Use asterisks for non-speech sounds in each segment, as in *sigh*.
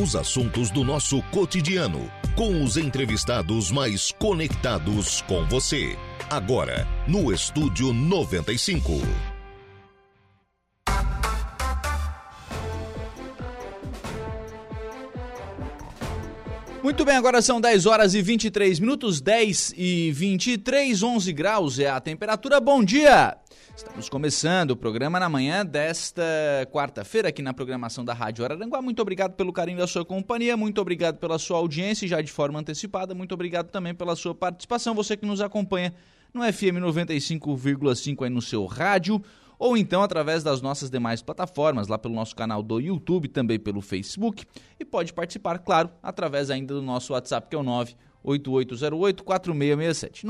Os assuntos do nosso cotidiano, com os entrevistados mais conectados com você. Agora, no Estúdio 95. Muito bem, agora são 10 horas e 23 minutos, 10 e 23, 11 graus é a temperatura. Bom dia! Estamos começando o programa na manhã desta quarta-feira aqui na programação da Rádio Araranguá. Muito obrigado pelo carinho da sua companhia, muito obrigado pela sua audiência já de forma antecipada, muito obrigado também pela sua participação, você que nos acompanha no FM 95,5 aí no seu rádio ou então através das nossas demais plataformas, lá pelo nosso canal do YouTube, também pelo Facebook, e pode participar, claro, através ainda do nosso WhatsApp, que é o 9 8808-4667.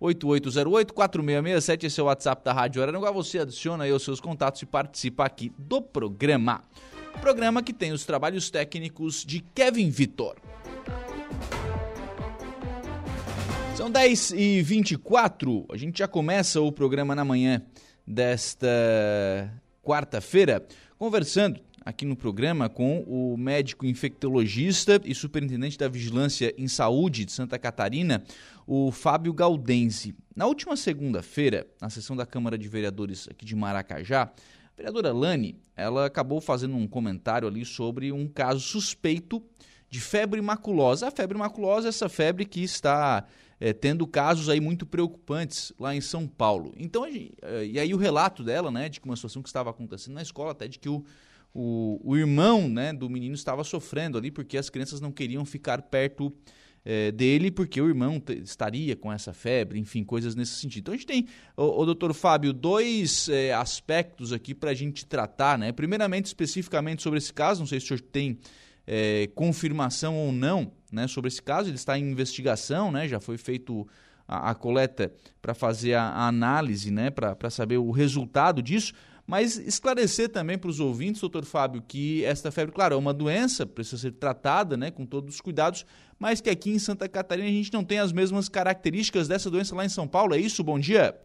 98808-4667, esse é o WhatsApp da Rádio Araranguá. Você adiciona aí os seus contatos e participa aqui do programa. Programa que tem os trabalhos técnicos de Kevin Vitor. São 10 e 24 a gente já começa o programa na manhã desta quarta-feira, conversando aqui no programa com o médico infectologista e superintendente da Vigilância em Saúde de Santa Catarina, o Fábio Galdense. Na última segunda-feira, na sessão da Câmara de Vereadores aqui de Maracajá, a vereadora Lani, ela acabou fazendo um comentário ali sobre um caso suspeito de febre maculosa. A febre maculosa é essa febre que está é, tendo casos aí muito preocupantes lá em São Paulo. Então, e aí o relato dela, né, de que uma situação que estava acontecendo na escola, até de que o o, o irmão né, do menino estava sofrendo ali porque as crianças não queriam ficar perto é, dele porque o irmão estaria com essa febre, enfim, coisas nesse sentido. Então a gente tem, o, o doutor Fábio, dois é, aspectos aqui para a gente tratar, né? Primeiramente, especificamente sobre esse caso, não sei se o senhor tem é, confirmação ou não né, sobre esse caso, ele está em investigação, né? Já foi feito a, a coleta para fazer a, a, análise, né? Para saber o resultado disso. Mas esclarecer também para os ouvintes, doutor Fábio, que esta febre, claro, é uma doença, precisa ser tratada né, com todos os cuidados, mas que aqui em Santa Catarina a gente não tem as mesmas características dessa doença lá em São Paulo. É isso? Bom dia.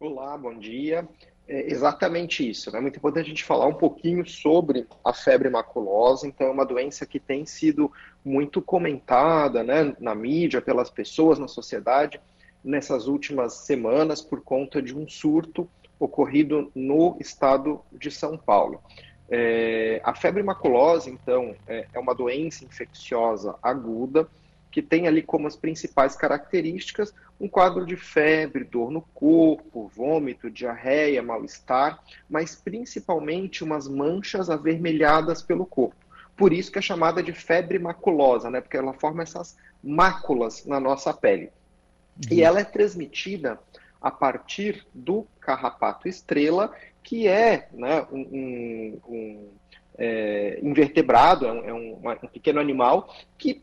Olá, bom dia. É exatamente isso. É né? muito importante a gente falar um pouquinho sobre a febre maculosa. Então, é uma doença que tem sido muito comentada né, na mídia, pelas pessoas, na sociedade, nessas últimas semanas, por conta de um surto ocorrido no estado de São Paulo. É, a febre maculosa, então, é, é uma doença infecciosa aguda que tem ali como as principais características um quadro de febre, dor no corpo, vômito, diarreia, mal-estar, mas principalmente umas manchas avermelhadas pelo corpo. Por isso que é chamada de febre maculosa, né? Porque ela forma essas máculas na nossa pele. Uhum. E ela é transmitida a partir do carrapato estrela, que é né, um, um, é, invertebrado, é, um, é um, pequeno animal que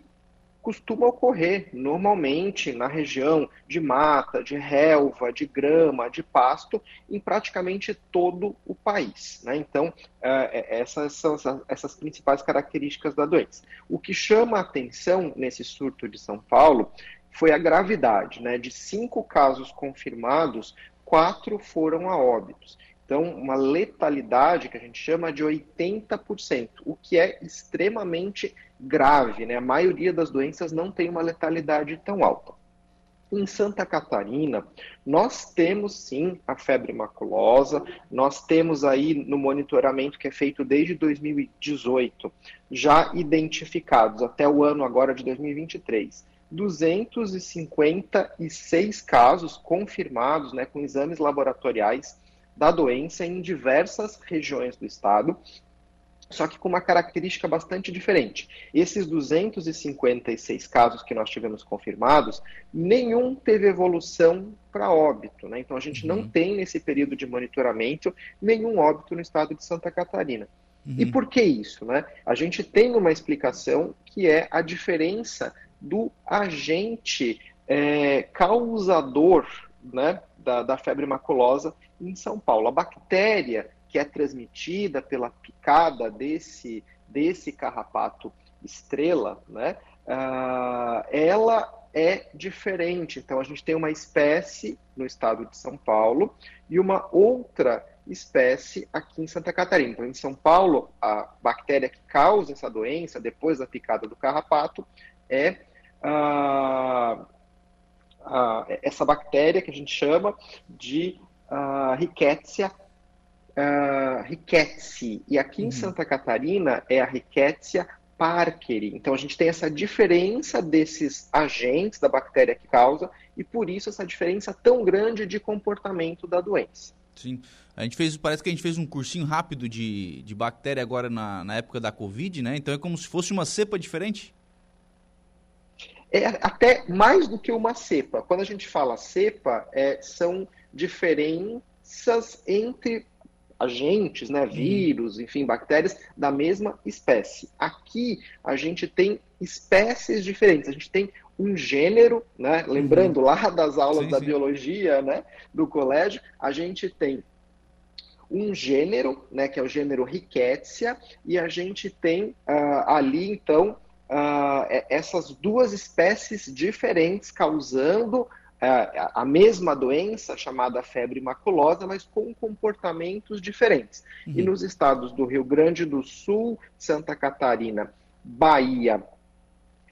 costuma ocorrer normalmente na região de mata, de relva, de grama, de pasto, em praticamente todo o país. Né? Então, é, é, essas são essas principais características da doença. O que chama a atenção nesse surto de São Paulo foi a gravidade, né? De cinco casos confirmados, quatro foram a óbitos. Então, uma letalidade que a gente chama de 80%, o que é extremamente grave, né? A maioria das doenças não tem uma letalidade tão alta. Em Santa Catarina, nós temos sim a febre maculosa, nós temos aí no monitoramento que é feito desde 2018, já identificados até o ano agora de 2023 256 casos confirmados né, com exames laboratoriais da doença em diversas regiões do estado, só que com uma característica bastante diferente. Esses 256 casos que nós tivemos confirmados, nenhum teve evolução para óbito. Né? Então a gente não uhum. tem nesse período de monitoramento nenhum óbito no estado de Santa Catarina. Uhum. E por que isso? Né? A gente tem uma explicação que é a diferença do agente é, causador né, da, da febre maculosa em São Paulo. A bactéria que é transmitida pela picada desse, desse carrapato estrela, né, uh, ela é diferente. Então, a gente tem uma espécie no estado de São Paulo e uma outra espécie aqui em Santa Catarina. Então, em São Paulo, a bactéria que causa essa doença, depois da picada do carrapato, é essa bactéria que a gente chama de uh, Rickettsia uh, rickettsii. E aqui uhum. em Santa Catarina é a Rickettsia parkeri. Então a gente tem essa diferença desses agentes da bactéria que causa e por isso essa diferença tão grande de comportamento da doença. Sim. A gente fez, parece que a gente fez um cursinho rápido de, de bactéria agora na, na época da Covid, né? Então é como se fosse uma cepa diferente? É até mais do que uma cepa. Quando a gente fala cepa, é, são diferenças entre agentes, né, vírus, enfim, bactérias da mesma espécie. Aqui a gente tem espécies diferentes. A gente tem um gênero, né? Lembrando uhum. lá das aulas sim, da sim. biologia, né, do colégio, a gente tem um gênero, né, que é o gênero Rickettsia, e a gente tem uh, ali então uh, essas duas espécies diferentes causando é, a mesma doença chamada febre maculosa, mas com comportamentos diferentes. Uhum. E nos estados do Rio Grande do Sul, Santa Catarina, Bahia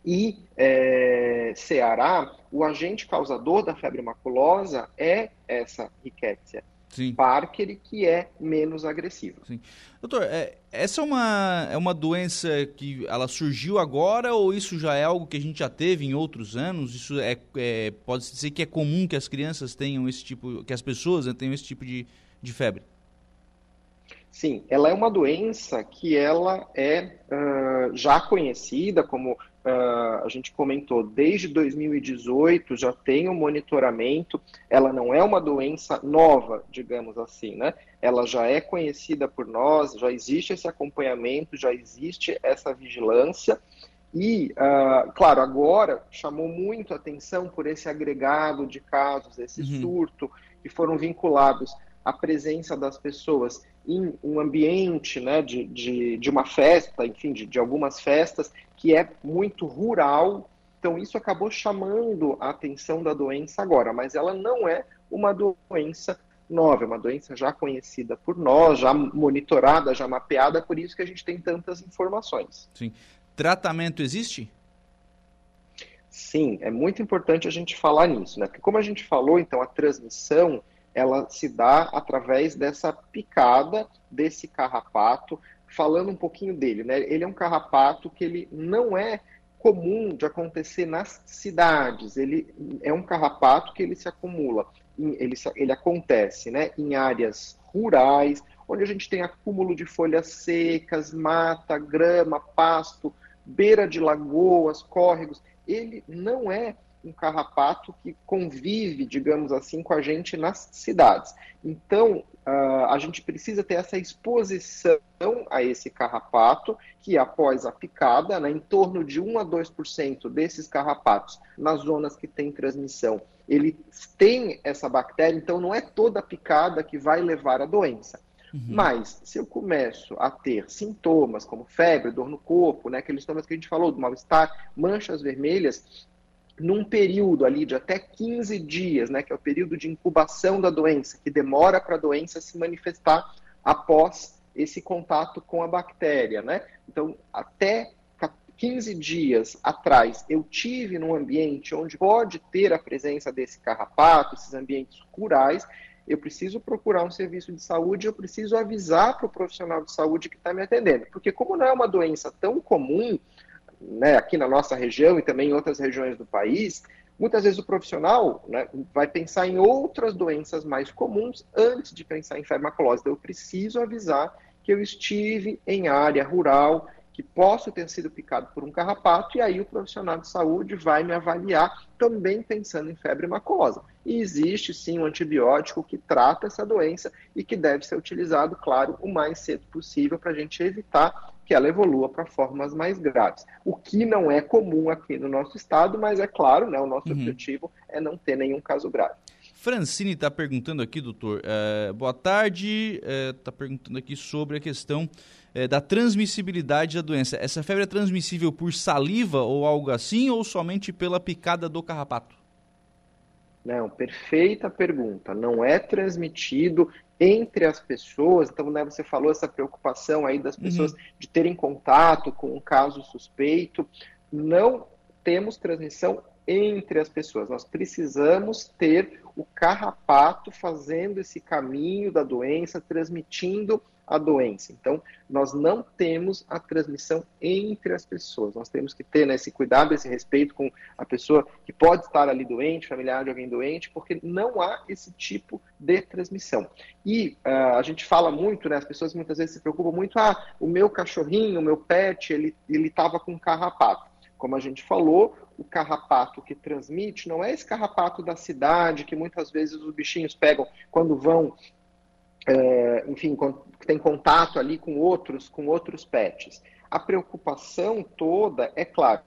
e é, Ceará, o agente causador da febre maculosa é essa Rickettsia. Sim. Parker, que é menos agressiva. Sim. Doutor, é, essa é uma, é uma doença que ela surgiu agora ou isso já é algo que a gente já teve em outros anos? Isso é, é pode ser que é comum que as crianças tenham esse tipo, que as pessoas né, tenham esse tipo de, de febre? Sim, ela é uma doença que ela é uh, já conhecida como uh, a gente comentou, desde 2018 já tem o um monitoramento, ela não é uma doença nova, digamos assim, né? Ela já é conhecida por nós, já existe esse acompanhamento, já existe essa vigilância. E, uh, claro, agora chamou muito atenção por esse agregado de casos, esse uhum. surto, que foram vinculados à presença das pessoas em um ambiente né, de, de, de uma festa, enfim, de, de algumas festas, que é muito rural. Então, isso acabou chamando a atenção da doença agora, mas ela não é uma doença nova, é uma doença já conhecida por nós, já monitorada, já mapeada, por isso que a gente tem tantas informações. Sim. Tratamento existe? Sim, é muito importante a gente falar nisso, né? Porque como a gente falou, então a transmissão ela se dá através dessa picada desse carrapato. Falando um pouquinho dele, né? Ele é um carrapato que ele não é comum de acontecer nas cidades. Ele é um carrapato que ele se acumula, ele, ele acontece, né? Em áreas rurais, onde a gente tem acúmulo de folhas secas, mata, grama, pasto, beira de lagoas, córregos. Ele não é um carrapato que convive, digamos assim, com a gente nas cidades. Então, uh, a gente precisa ter essa exposição a esse carrapato, que após a picada, né, em torno de 1 a 2% desses carrapatos nas zonas que tem transmissão, ele tem essa bactéria, então não é toda picada que vai levar à doença. Uhum. Mas, se eu começo a ter sintomas como febre, dor no corpo, né, aqueles sintomas que a gente falou, do mal-estar, manchas vermelhas, num período ali de até 15 dias, né, que é o período de incubação da doença, que demora para a doença se manifestar após esse contato com a bactéria, né? Então, até 15 dias atrás, eu tive num ambiente onde pode ter a presença desse carrapato, esses ambientes rurais, eu preciso procurar um serviço de saúde, eu preciso avisar para o profissional de saúde que está me atendendo. Porque como não é uma doença tão comum, né, aqui na nossa região e também em outras regiões do país, muitas vezes o profissional né, vai pensar em outras doenças mais comuns antes de pensar em farmacolose. Então, eu preciso avisar que eu estive em área rural, que posso ter sido picado por um carrapato, e aí o profissional de saúde vai me avaliar também pensando em febre maculosa. E existe sim um antibiótico que trata essa doença e que deve ser utilizado, claro, o mais cedo possível para a gente evitar que ela evolua para formas mais graves. O que não é comum aqui no nosso estado, mas é claro, né, o nosso uhum. objetivo é não ter nenhum caso grave. Francine está perguntando aqui, doutor. É, boa tarde. Está é, perguntando aqui sobre a questão é, da transmissibilidade da doença. Essa febre é transmissível por saliva ou algo assim, ou somente pela picada do carrapato? Não, perfeita pergunta. Não é transmitido entre as pessoas. Então, né, você falou essa preocupação aí das pessoas uhum. de terem contato com um caso suspeito. Não temos transmissão entre as pessoas. Nós precisamos ter o carrapato fazendo esse caminho da doença, transmitindo a doença. Então, nós não temos a transmissão entre as pessoas. Nós temos que ter né, esse cuidado, esse respeito com a pessoa que pode estar ali doente, familiar de alguém doente, porque não há esse tipo de transmissão. E uh, a gente fala muito, né, as pessoas muitas vezes se preocupam muito, ah, o meu cachorrinho, o meu pet, ele estava com carrapato. Como a gente falou, o carrapato que transmite não é esse carrapato da cidade que muitas vezes os bichinhos pegam quando vão é, enfim, tem contato ali com outros, com outros pets. A preocupação toda é claro.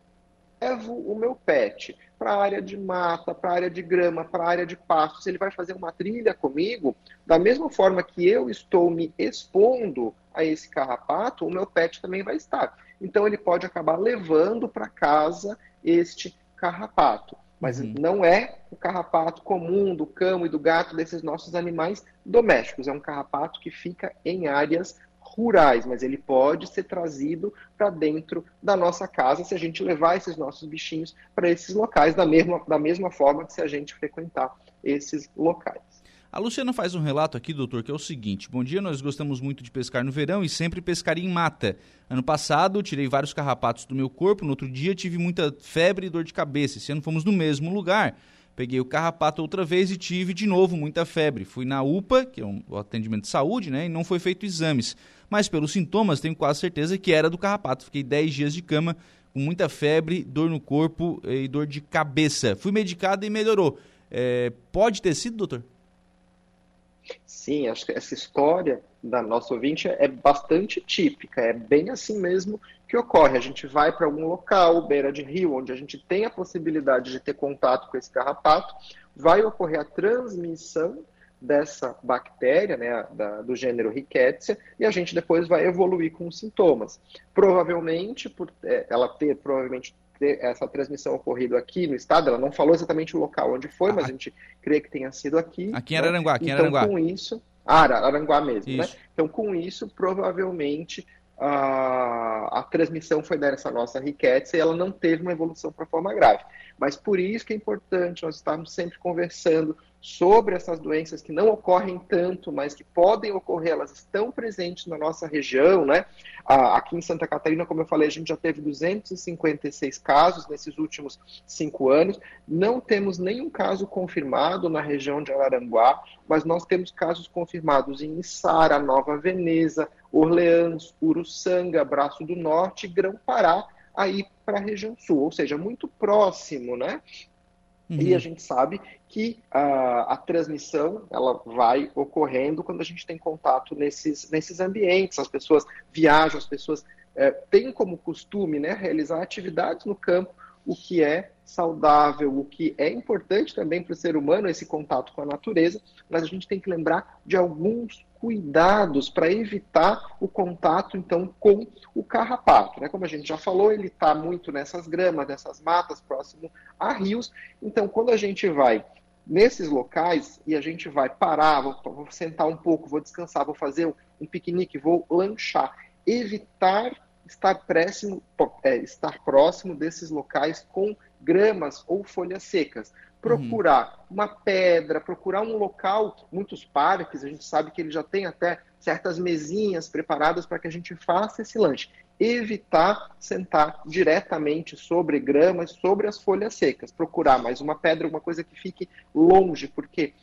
Levo o meu pet para a área de mata, para a área de grama, para a área de pasto. Se ele vai fazer uma trilha comigo, da mesma forma que eu estou me expondo a esse carrapato, o meu pet também vai estar. Então ele pode acabar levando para casa este carrapato. Mas uhum. não é o carrapato comum do cão e do gato desses nossos animais domésticos. É um carrapato que fica em áreas rurais, mas ele pode ser trazido para dentro da nossa casa se a gente levar esses nossos bichinhos para esses locais da mesma, da mesma forma que se a gente frequentar esses locais. A Luciana faz um relato aqui, doutor, que é o seguinte: Bom dia, nós gostamos muito de pescar no verão e sempre pescaria em mata. Ano passado, tirei vários carrapatos do meu corpo, no outro dia tive muita febre e dor de cabeça. Esse ano fomos no mesmo lugar. Peguei o carrapato outra vez e tive de novo muita febre. Fui na UPA, que é um atendimento de saúde, né? E não foi feito exames. Mas pelos sintomas, tenho quase certeza que era do carrapato. Fiquei 10 dias de cama com muita febre, dor no corpo e dor de cabeça. Fui medicado e melhorou. É, pode ter sido, doutor? Sim, acho que essa história da nossa ouvinte é bastante típica, é bem assim mesmo que ocorre. A gente vai para algum local, beira de rio, onde a gente tem a possibilidade de ter contato com esse carrapato, vai ocorrer a transmissão dessa bactéria, né, da, do gênero Rickettsia, e a gente depois vai evoluir com os sintomas. Provavelmente, por é, ela ter provavelmente essa transmissão ocorrido aqui no estado, ela não falou exatamente o local onde foi, mas a gente crê que tenha sido aqui. Aqui em né? Araranguá, aqui em então, Araranguá. com isso... Ah, Araranguá mesmo, né? isso. né? Então, com isso, provavelmente a, a transmissão foi dessa nossa riqueza e ela não teve uma evolução para forma grave. Mas por isso que é importante nós estarmos sempre conversando sobre essas doenças que não ocorrem tanto, mas que podem ocorrer, elas estão presentes na nossa região, né? Aqui em Santa Catarina, como eu falei, a gente já teve 256 casos nesses últimos cinco anos. Não temos nenhum caso confirmado na região de Araranguá, mas nós temos casos confirmados em Içara, Nova Veneza, Orleans, Uruçanga, Braço do Norte Grão-Pará, aí para a região sul, ou seja, muito próximo, né? Uhum. E a gente sabe que a, a, transmissão ela vai ocorrendo quando a gente tem contato nesses, nesses ambientes. As pessoas viajam, as pessoas é, têm como costume né, realizar atividades no campo, o que é saudável, o que é importante também para o ser humano, esse contato com a natureza, mas a gente tem que lembrar de alguns cuidados para evitar o contato, então, com o carrapato. Né? Como a gente já falou, ele está muito nessas gramas, nessas matas, próximo a rios. Então, quando a gente vai nesses locais e a gente vai parar, vou, vou sentar um pouco, vou descansar, vou fazer um, piquenique, vou lanchar, evitar estar próximo, é, estar próximo desses locais com gramas ou folhas secas procurar uhum. uma pedra, procurar um local, muitos parques, a gente sabe que ele já tem até certas mesinhas preparadas para que a gente faça esse lanche. Evitar sentar diretamente sobre gramas, sobre as folhas secas. Procurar mais uma pedra, alguma coisa que fique longe, porque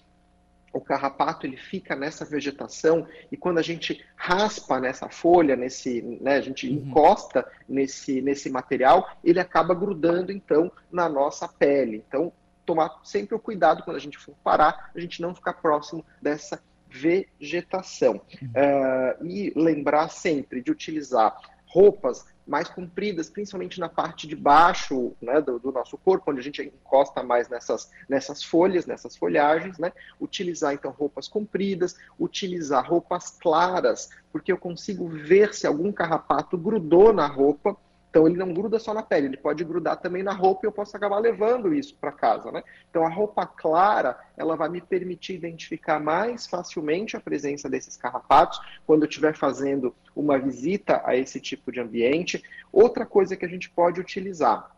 o carrapato ele fica nessa vegetação e quando a gente raspa nessa folha, nesse, né, a gente uhum. encosta nesse, nesse material, ele acaba grudando então na nossa pele. Então tomar sempre o cuidado quando a gente for parar, a gente não ficar próximo dessa vegetação. Uh, e lembrar sempre de utilizar roupas mais compridas, principalmente na parte de baixo né, do, do, nosso corpo, onde a gente encosta mais nessas, nessas folhas, nessas folhagens, né? Utilizar então roupas compridas, utilizar roupas claras, porque eu consigo ver se algum carrapato grudou na roupa Então ele não gruda só na pele, ele pode grudar também na roupa e eu posso acabar levando isso para casa, né? Então a roupa clara, ela vai me permitir identificar mais facilmente a presença desses carrapatos quando eu estiver fazendo uma visita a esse tipo de ambiente. Outra coisa que a gente pode utilizar,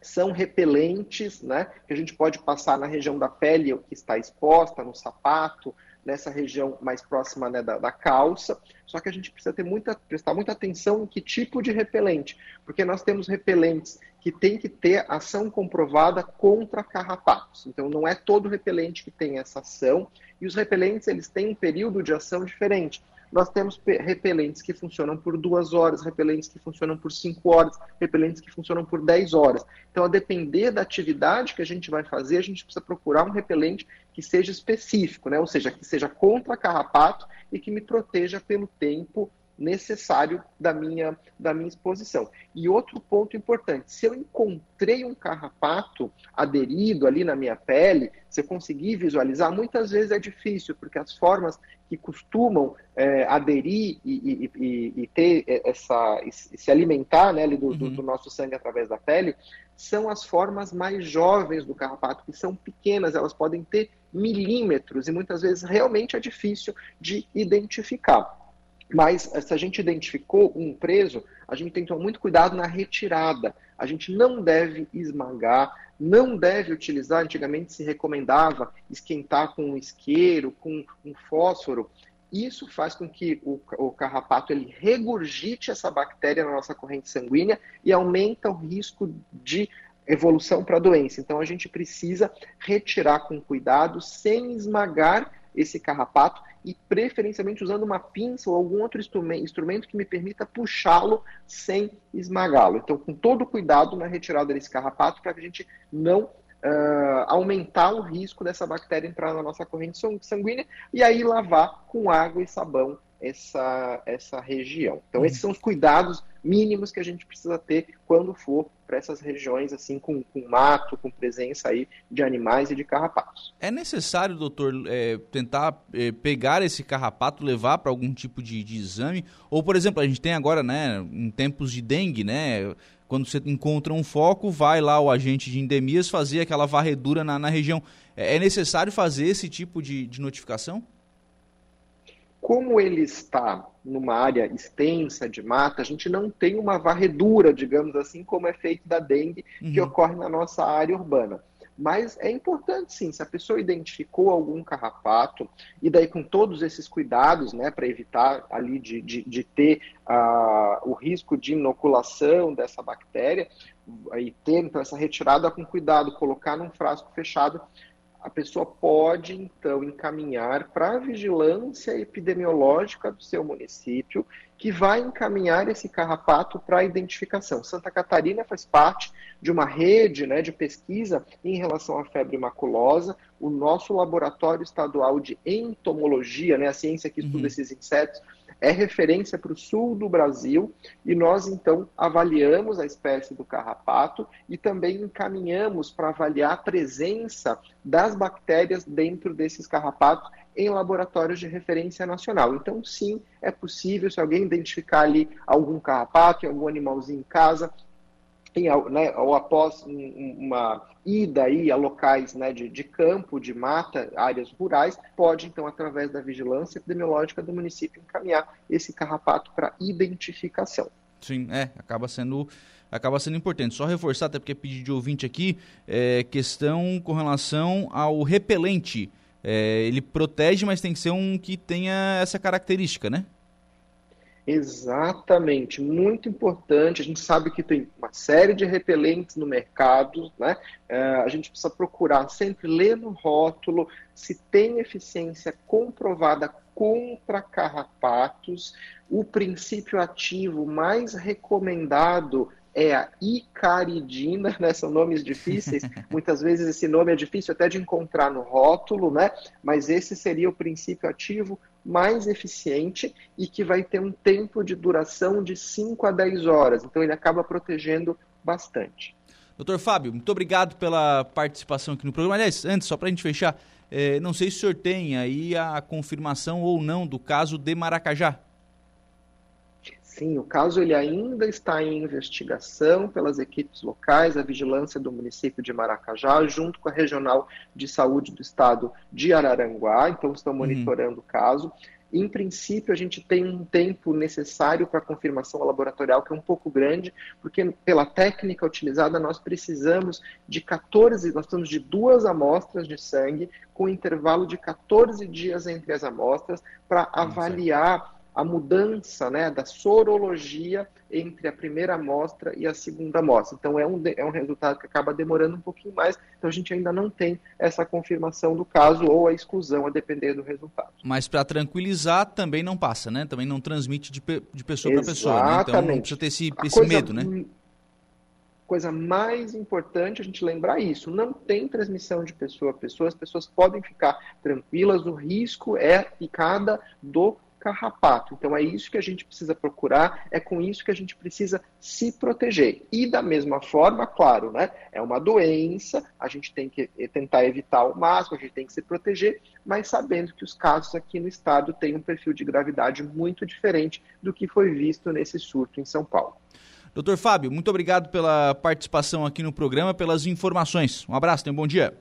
são repelentes, né, que a gente pode passar na região da pele que está exposta, no sapato, nessa região mais próxima né, da, da, calça. Só que a gente precisa ter muita, prestar muita atenção em que tipo de repelente, porque nós temos repelentes que tem que ter ação comprovada contra carrapatos. Então não é todo repelente que tem essa ação e os repelentes eles têm um período de ação diferente. Nós temos repelentes que funcionam por duas horas, repelentes que funcionam por cinco horas, repelentes que funcionam por dez horas. Então, a depender da atividade que a gente vai fazer, a gente precisa procurar um repelente que seja específico, né? ou seja, que seja contra carrapato e que me proteja pelo tempo necessário da minha, da minha exposição. E outro ponto importante: se eu encontrei um carrapato aderido ali na minha pele, se eu conseguir visualizar, muitas vezes é difícil, porque as formas que costumam é, aderir e, e, e, e, ter essa, e se alimentar né, do, uhum. do nosso sangue através da pele, são as formas mais jovens do carrapato, que são pequenas, elas podem ter milímetros e muitas vezes realmente é difícil de identificar. Mas se a gente identificou um preso, a gente tem que tomar muito cuidado na retirada. A gente não deve esmagar, não deve utilizar, antigamente se recomendava esquentar com um isqueiro, com um fósforo. Isso faz com que o, o carrapato ele regurgite essa bactéria na nossa corrente sanguínea e aumenta o risco de evolução para a doença. Então a gente precisa retirar com cuidado, sem esmagar esse carrapato e preferencialmente usando uma pinça ou algum outro instrumento que me permita puxá-lo sem esmagá-lo. Então, com todo cuidado na retirada desse carrapato para que a gente não uh, aumentar o risco dessa bactéria entrar na nossa corrente sanguínea e aí lavar com água e sabão essa, essa região. Então, esses são os cuidados mínimos que a gente precisa ter quando for para essas regiões assim com, com mato, com presença aí de animais e de carrapatos. É necessário, doutor, é, tentar é, pegar esse carrapato, levar para algum tipo de, de exame? Ou, por exemplo, a gente tem agora, né, em tempos de dengue, né, quando você encontra um foco, vai lá o agente de endemias fazer aquela varredura na, na região. É, é necessário fazer esse tipo de, de notificação? Como ele está numa área extensa de mata, a gente não tem uma varredura, digamos assim, como é feito da dengue, uhum. que ocorre na nossa área urbana. Mas é importante sim, se a pessoa identificou algum carrapato, e daí com todos esses cuidados, né, para evitar ali de, de, de ter uh, o risco de inoculação dessa bactéria, e ter então essa retirada com cuidado, colocar num frasco fechado, a pessoa pode então encaminhar para a vigilância epidemiológica do seu município, que vai encaminhar esse carrapato para a identificação. Santa Catarina faz parte de uma rede né, de pesquisa em relação à febre maculosa. O nosso laboratório estadual de entomologia, né, a ciência que estuda uhum. esses insetos, é referência para o sul do Brasil e nós então avaliamos a espécie do carrapato e também encaminhamos para avaliar a presença das bactérias dentro desses carrapatos em laboratórios de referência nacional. Então, sim, é possível, se alguém identificar ali algum carrapato, algum animalzinho em casa, em, né, ou após uma ida aí a locais né, de, de, campo, de mata, áreas rurais, pode então, através da vigilância epidemiológica do município, encaminhar esse carrapato para identificação. Sim, é, acaba sendo acaba sendo importante. Só reforçar, até porque é pedido de ouvinte aqui, é, questão com relação ao repelente. É, ele protege, mas tem que ser um que tenha essa característica, né? Exatamente, muito importante. A gente sabe que tem uma série de repelentes no mercado, né? É, a gente precisa procurar sempre ler no rótulo se tem eficiência comprovada contra carrapatos. O princípio ativo mais recomendado é a icaridina, *laughs* né? São nomes difíceis. *laughs* Muitas vezes esse nome é difícil até de encontrar no rótulo, né? Mas esse seria o princípio ativo mais eficiente e que vai ter um tempo de duração de 5 a 10 horas. Então ele acaba protegendo bastante. Doutor Fábio, muito obrigado pela participação aqui no programa. Aliás, antes, só para a gente fechar, eh, não sei se o senhor tem aí a confirmação ou não do caso de Maracajá. Sim, o caso ele ainda está em investigação pelas equipes locais, a vigilância do município de Maracajá, junto com a Regional de Saúde do Estado de Araranguá, então estão uhum. monitorando uhum. o caso. Em princípio, a gente tem um tempo necessário para a confirmação laboratorial, que é um pouco grande, porque pela técnica utilizada, nós precisamos de 14, nós estamos de duas amostras de sangue, com intervalo de 14 dias entre as amostras, para avaliar a mudança né, da sorologia entre a primeira amostra e a segunda amostra. Então, é um, é um resultado que acaba demorando um pouquinho mais, então a gente ainda não tem essa confirmação do caso ou a exclusão, a depender do resultado. Mas para tranquilizar, também não passa, né? Também não transmite de, de pessoa para pessoa, né? Então não precisa ter esse, esse medo, né? coisa mais importante a gente lembrar isso. Não tem transmissão de pessoa a pessoa, as pessoas podem ficar tranquilas, o risco é picada do carrapato. Então é isso que a gente precisa procurar, é com isso que a gente precisa se proteger. E da mesma forma, claro, né? É uma doença, a gente tem que tentar evitar ao máximo, a gente tem que se proteger, mas sabendo que os casos aqui no estado têm um perfil de gravidade muito diferente do que foi visto nesse surto em São Paulo. Doutor Fábio, muito obrigado pela participação aqui no programa, pelas informações. Um abraço, tenha um bom dia.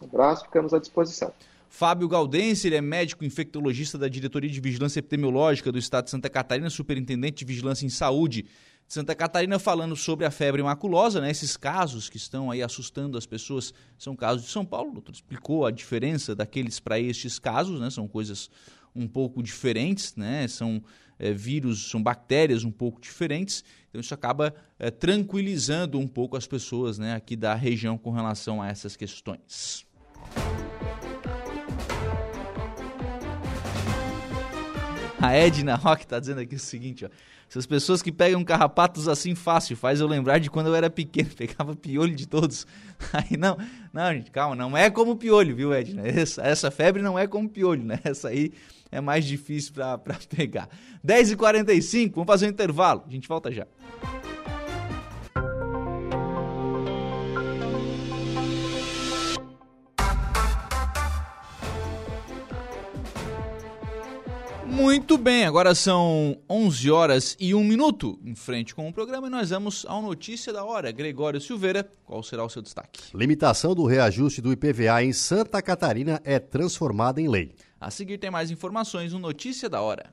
Um abraço, ficamos à disposição. Fábio Galdense, ele é médico infectologista da Diretoria de Vigilância Epidemiológica do Estado de Santa Catarina, superintendente de Vigilância em Saúde de Santa Catarina, falando sobre a febre maculosa, né? Esses casos que estão aí assustando as pessoas são casos de São Paulo. O doutor explicou a diferença daqueles para estes casos, né? São coisas um pouco diferentes, né? São é, vírus, são bactérias um pouco diferentes. Então isso acaba é, tranquilizando um pouco as pessoas, né? Aqui da região com relação a essas questões. A Edna Rock tá dizendo aqui o seguinte, ó. Essas pessoas que pegam carrapatos assim fácil, faz eu lembrar de quando eu era pequeno, *laughs* pegava piolho de todos. *laughs* Aí não, não, gente, calma, não é como piolho, viu, Edna? Essa, essa febre não é como piolho, né? Essa aí é mais difícil para pegar. 10h45, vamos fazer um intervalo, a gente volta já. Muito bem, agora são 11 horas e 1 minuto em frente com o programa e nós vamos ao Notícia da Hora. Gregório Silveira, qual será o seu destaque? Limitação do reajuste do IPVA em Santa Catarina é transformada em lei. A seguir tem mais informações no Notícia da Hora.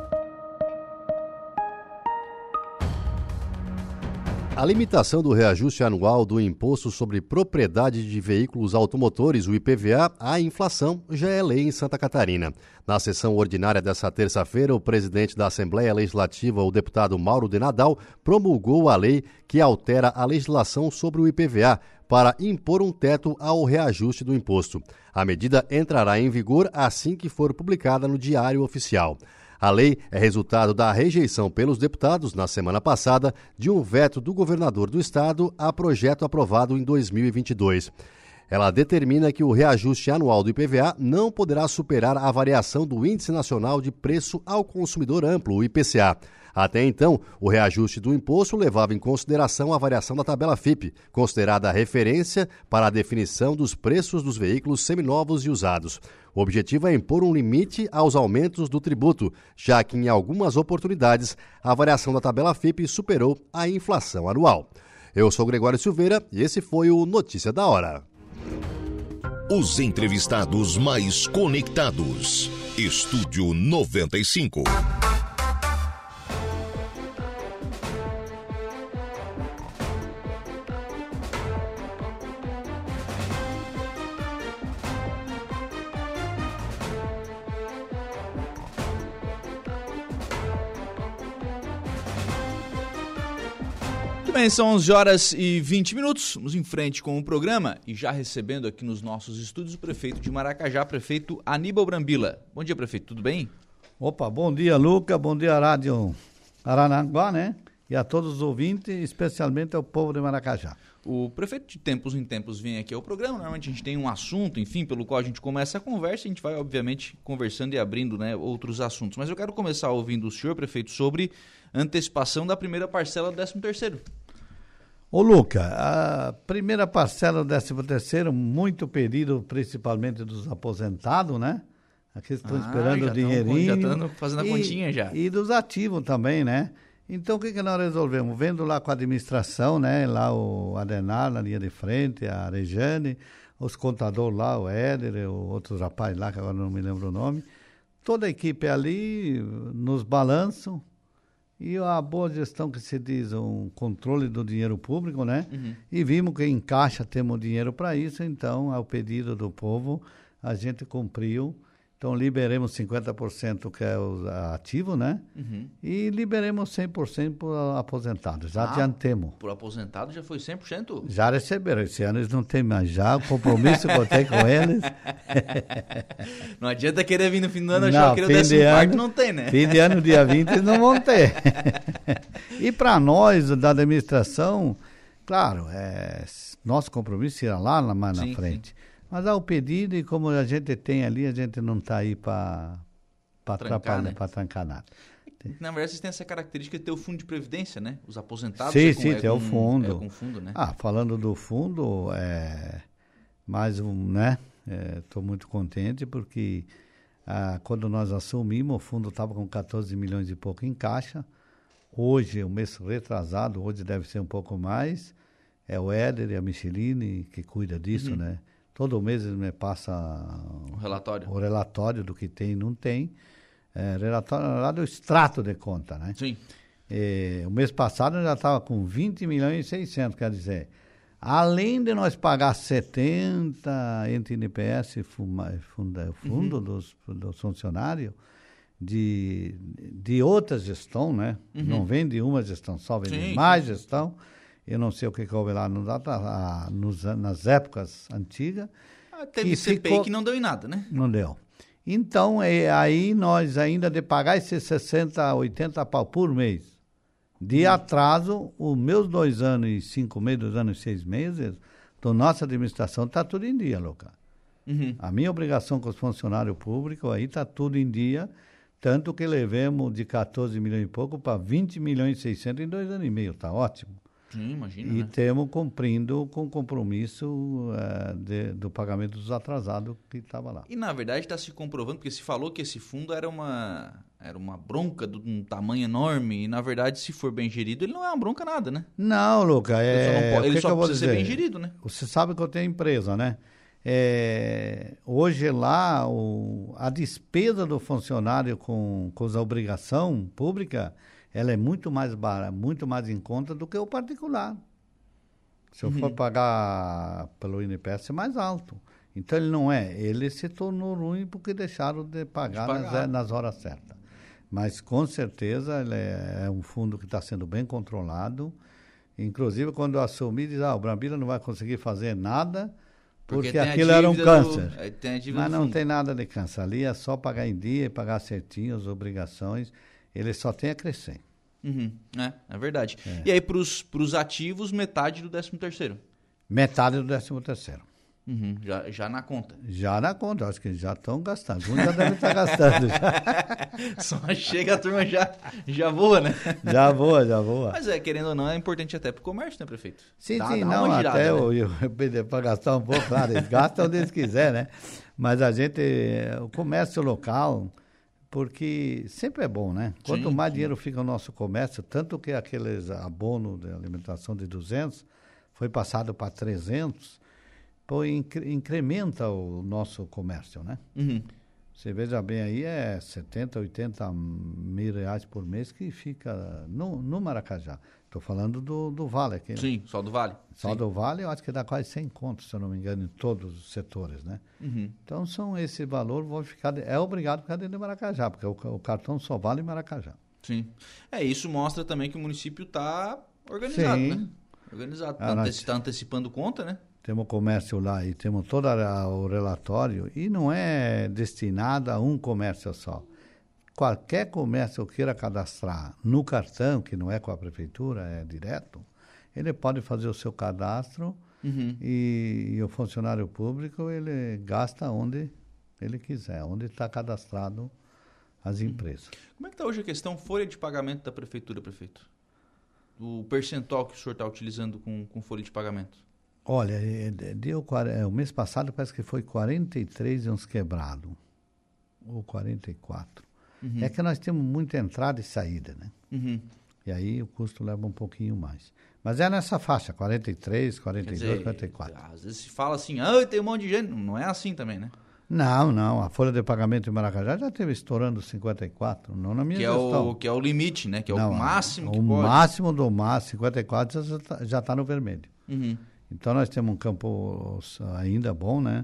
A limitação do reajuste anual do Imposto sobre Propriedade de Veículos Automotores, o IPVA, à inflação já é lei em Santa Catarina. Na sessão ordinária dessa terça-feira, o presidente da Assembleia Legislativa, o deputado Mauro de Nadal, promulgou a lei que altera a legislação sobre o IPVA para impor um teto ao reajuste do imposto. A medida entrará em vigor assim que for publicada no Diário Oficial. A lei é resultado da rejeição pelos deputados, na semana passada, de um veto do governador do estado a projeto aprovado em 2022. Ela determina que o reajuste anual do IPVA não poderá superar a variação do Índice Nacional de Preço ao Consumidor Amplo, o IPCA. Até então, o reajuste do imposto levava em consideração a variação da tabela FIP, considerada referência para a definição dos preços dos veículos seminovos e usados. O objetivo é impor um limite aos aumentos do tributo, já que em algumas oportunidades a variação da tabela FIP superou a inflação anual. Eu sou Gregório Silveira e esse foi o Notícia da Hora. Os entrevistados mais conectados. Estúdio 95. Bem, são 11 horas e 20 minutos. Vamos em frente com o programa e já recebendo aqui nos nossos estúdios o prefeito de Maracajá, prefeito Aníbal Brambila. Bom dia, prefeito, tudo bem? Opa, bom dia, Luca, bom dia, Rádio Arananguá, né? E a todos os ouvintes, especialmente ao povo de Maracajá. O prefeito de tempos em tempos vem aqui ao programa, normalmente a gente tem um assunto, enfim, pelo qual a gente começa a conversa, a gente vai, obviamente, conversando e abrindo né, outros assuntos. Mas eu quero começar ouvindo o senhor, prefeito, sobre antecipação da primeira parcela do 13 terceiro. Ô Luca, a primeira parcela do 13 terceiro, muito pedido principalmente dos aposentados, né? Aqueles estão ah, esperando o dinheirinho. já estão fazendo a e, continha já. E dos ativos também, né? Então, o que, que nós resolvemos? Vendo lá com a administração, né? Lá o Adenar na linha de frente, a Rejane, os contadores lá, o Éder, o outros rapazes lá, que agora não me lembro o nome. Toda a equipe ali nos balançam e a boa gestão que se diz, um controle do dinheiro público, né? Uhum. E vimos que em caixa temos dinheiro para isso, então, ao pedido do povo, a gente cumpriu então, liberemos 50% que é o ativo, né? Uhum. E liberemos 100% para aposentados. Já ah, adiantemos. Por aposentado já foi 100%? Já receberam. Esse ano eles não têm mais. Já o compromisso que eu tenho com eles. *laughs* não adianta querer vir no fim do ano achar que o décimo quarto não tem, né? Fim de ano, dia 20, eles não vão ter. *laughs* e para nós, da administração, claro, é, nosso compromisso irá lá, lá mais sim, na frente. Sim. Mas há o pedido e como a gente tem ali, a gente não está aí para atrapalhar, né? para trancar nada. Na verdade, vocês têm essa característica de ter o fundo de previdência, né? Os aposentados. Sim, é sim, é tem com, o fundo. É com fundo, né? Ah, falando do fundo, é mais um, né? Estou é, muito contente porque ah, quando nós assumimos, o fundo estava com 14 milhões e pouco em caixa. Hoje, o mês retrasado, hoje deve ser um pouco mais. É o Éder e a Micheline que cuida disso, uhum. né? Todo mês ele me passa o relatório, o relatório do que tem e não tem. É, relatório, na verdade, o extrato de conta, né? Sim. E, o mês passado eu já estava com 20 milhões e 600, quer dizer, além de nós pagar 70 entre INPS e funda, fundo uhum. dos, dos funcionários, de, de outra gestão, né? Uhum. Não vem de uma gestão só, vem Sim. de mais gestão. Eu não sei o que, que houve lá no, a, nos, nas épocas antigas. Ah, teve que CPI ficou, que não deu em nada, né? Não deu. Então, é, aí nós ainda de pagar esses 60, 80 pau por mês de hum. atraso, os meus dois anos e cinco meses, dois anos e seis meses, da nossa administração está tudo em dia, Luca. Uhum. A minha obrigação com os funcionários públicos aí está tudo em dia, tanto que levemos de 14 milhões e pouco para 20 milhões e 600 em dois anos e meio, está ótimo. Sim, imagina. E né? temos cumprindo com o compromisso uh, de, do pagamento dos atrasados que estava lá. E na verdade está se comprovando, porque se falou que esse fundo era uma, era uma bronca de um tamanho enorme, e na verdade, se for bem gerido, ele não é uma bronca nada, né? Não, Luca, é. Ele só, pode, ele que só que precisa ser bem gerido, né? Você sabe que eu tenho empresa, né? É, hoje lá, o, a despesa do funcionário com, com a obrigação pública ela é muito mais barata, muito mais em conta do que o particular. Se eu uhum. for pagar pelo INPS é mais alto. Então ele não é, ele se tornou ruim porque deixaram de pagar, de pagar. Nas, nas, horas certas. Mas com certeza ele é, é um fundo que está sendo bem controlado. Inclusive quando eu assumi, diz, ah, o Brambila não vai conseguir fazer nada porque, porque aquilo era um câncer. Do, Mas não fundo. tem nada de câncer. Ali é só pagar em dia e pagar certinho as obrigações ele só tem a crescer. Uhum, é, é verdade. É. E aí, para os ativos, metade do 13 terceiro? Metade do 13 terceiro. Uhum, já, já na conta. Já na conta, acho que já estão gastando. Um já deve estar gastando. Já. *laughs* Só chega a turma já, já voa, né? Já voa, já voa. Mas é, querendo ou não, é importante até para o comércio, né, prefeito? Sim, dá, sim, dá não, girada, até né? para gastar um pouco, claro, eles gastam onde eles quiserem, né? Mas a gente, o comércio local, porque sempre é bom, né? Quanto sim, mais sim. dinheiro fica no nosso comércio, tanto que aqueles abono de alimentação de 200 foi passado para 300, pô, incrementa o nosso comércio, né? Uhum. Você veja bem aí, é 70, 80 mil reais por mês que fica no, no Maracajá. Estou falando do, do Vale aqui. Né? Sim, só do Vale. Só Sim. do Vale, eu acho que dá quase 100 contos, se eu não me engano, em todos os setores, né? Uhum. Então, são esse valor, vou ficar, é obrigado a ficar dentro de Maracajá, porque o, o, cartão só vale em Maracajá. Sim. É, isso mostra também que o município está organizado, Sim. né? Organizado. Está ah, anteci tá antecipando conta, né? Temos comércio lá e temos todo o relatório e não é destinado a um comércio só qualquer comércio queira cadastrar no cartão, que não é com a prefeitura, é direto, ele pode fazer o seu cadastro Uhum. e, e o funcionário público ele gasta onde ele quiser, onde está cadastrado as empresas. Como é que está hoje a questão folha de pagamento da prefeitura, prefeito? O percentual que o senhor está utilizando com, com folha de pagamento? Olha, é, é, deu, é, o mês passado parece que foi 43 e uns quebrados, ou 44. É que nós temos muita entrada e saída, né? Uhum. E aí o custo leva um pouquinho mais. Mas é nessa faixa, 43, Quer 42, dizer, 44. às vezes se fala assim, ah, tem um monte de gente. Não é assim também, né? Não, não, a folha de pagamento em Maracajá já teve estourando 54, não na minha Que é, gestão. o, que é o limite, né? Que é Não, o máximo que o pode. máximo do máximo, 54 já está tá no vermelho. Uhum. Então nós temos um campo ainda bom, né?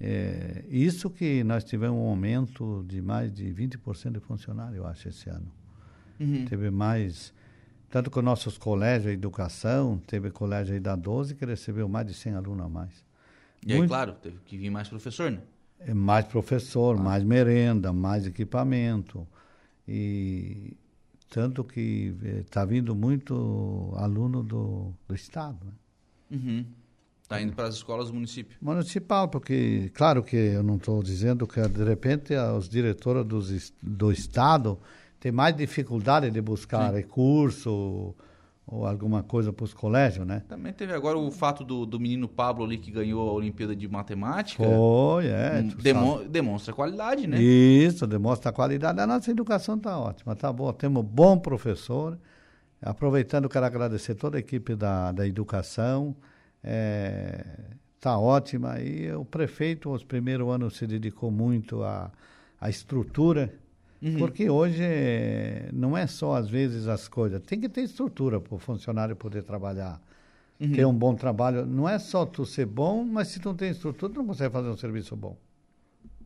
É, isso que nós tivemos um aumento de mais de 20% de funcionário, eu acho, esse ano. Uhum. Teve mais, tanto com nossos colégios de educação, teve colégio aí da 12 que recebeu mais de 100 alunos a mais. E aí, Muito- claro, teve que vir mais professor, né? É mais professor, mais merenda, mais equipamento. E tanto que está vindo muito aluno do, do Estado. Né? Uhum. Tá indo para as escolas do município. Municipal, porque, claro que eu não estou dizendo que, de repente, os diretores dos, do Estado têm mais dificuldade de buscar Sim. recurso ou alguma coisa para os colégios, né? Também teve agora o fato do, do menino Pablo ali que ganhou a Olimpíada de Matemática. Foi, é. Hum, demo- demonstra qualidade, né? Isso, demonstra a qualidade. A nossa educação está ótima, está boa. Temos bom professor. Aproveitando, quero agradecer toda a equipe da, da educação. Está ótima. E o prefeito, os primeiros anos, se dedicou muito à, à estrutura. Porque hoje eh, não é só, às vezes, as coisas. Tem que ter estrutura para o funcionário poder trabalhar. Ter um bom trabalho. Não é só tu ser bom, mas se tu não tem estrutura, tu não consegue fazer um serviço bom.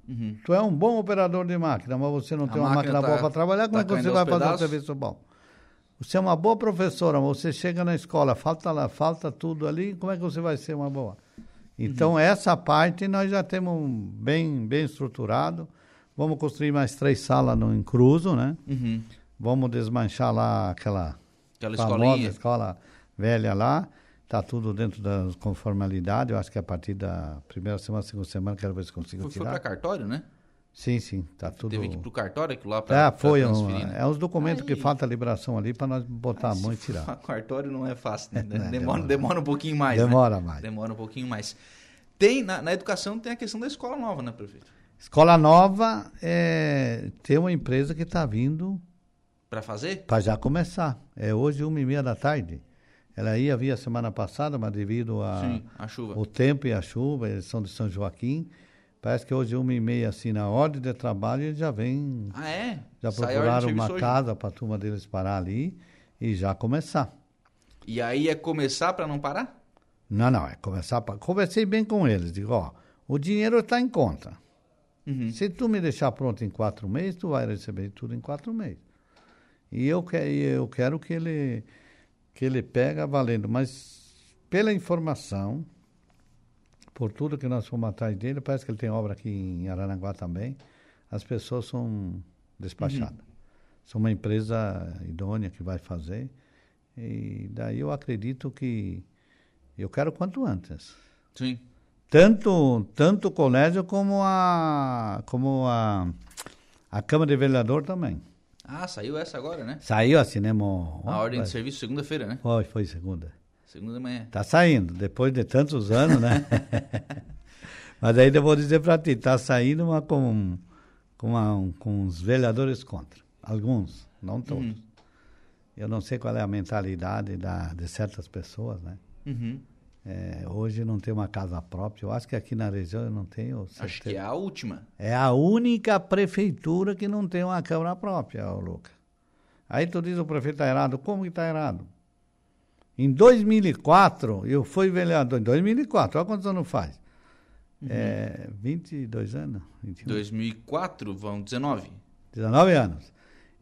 Uhum. Tu é um bom operador de máquina, mas você não A tem uma máquina máquina tá- boa para trabalhar, como tá é que você vai fazer um serviço bom? Você é uma boa professora, mas você chega na escola, falta lá, falta tudo ali, como é que você vai ser uma boa? Então, Uhum. essa parte nós já temos bem, bem estruturado. Vamos construir mais três salas no Incruso, né? Uhum. Vamos desmanchar lá aquela Aquela famosa escola velha lá. Está tudo dentro da conformalidade. Eu acho que a partir da primeira semana, segunda semana, quero ver se consigo Foi, foi tirar. para cartório, né? Sim, sim, tá tudo. Teve que ir pro cartório aquilo lá para É, foi. Um, transferir, né? é os documentos que Aí- falta a liberação ali para nós botar a Aí, mão e tirar. for *laughs* Cartório não é fácil, né? *laughs* Demora, demora. demora um pouquinho mais, né? Demora mais. Demora um pouquinho mais. Tem, na, na educação tem a questão da escola nova, né, prefeito? Escola Nova é, tem uma empresa que está vindo Para fazer? para já começar. É hoje, uma e meia da tarde. Ela ia vir a semana passada, mas devido a, Sim, a chuva. o tempo e a chuva, eles são de São Joaquim. Parece que hoje, uma e meia, assim, na ordem de trabalho, eles já vem, Ah, é? já procuraram uma hoje. casa para a turma deles parar ali e já começar. E aí é começar para não parar? Não, não, é começar. Pra... Conversei bem com eles, digo, ó, o dinheiro está em conta. Uhum. Se tu me deixar pronto em quatro meses, tu vai receber tudo em quatro meses. E eu, que, eu quero que ele, que ele pega valendo, mas pela informação, por tudo que nós fomos atrás dele, parece que ele tem obra aqui em Aranaguá também, as pessoas são despachadas. São uma empresa idônea que vai fazer. E daí eu acredito que eu quero quanto antes. Sim. Tanto, tanto o colégio como a, como a, a Câmara de Vereador também. Ah, saiu essa agora, né? Saiu mo? A ordem de serviço segunda-feira, né? Foi, foi segunda. Segunda manhã. Tá saindo, depois de tantos anos, né? *laughs* Mas aí eu vou dizer para ti, tá saindo uma com, com, uma, com os vereadores contra. Alguns, não todos. Uhum. Eu não sei qual é a mentalidade da, de certas pessoas, né? Uhum. É, hoje não tem uma casa própria. Eu acho que aqui na região eu não tenho Acho certeza. que é a última. É a única prefeitura que não tem uma Câmara própria, ô Luca. Aí tu diz o prefeito está errado. Como que está errado? Em 2004, eu fui vereador. Em 2004, olha quantos anos faz. É, 22 anos? 21, 2004, vão 19. 19 anos.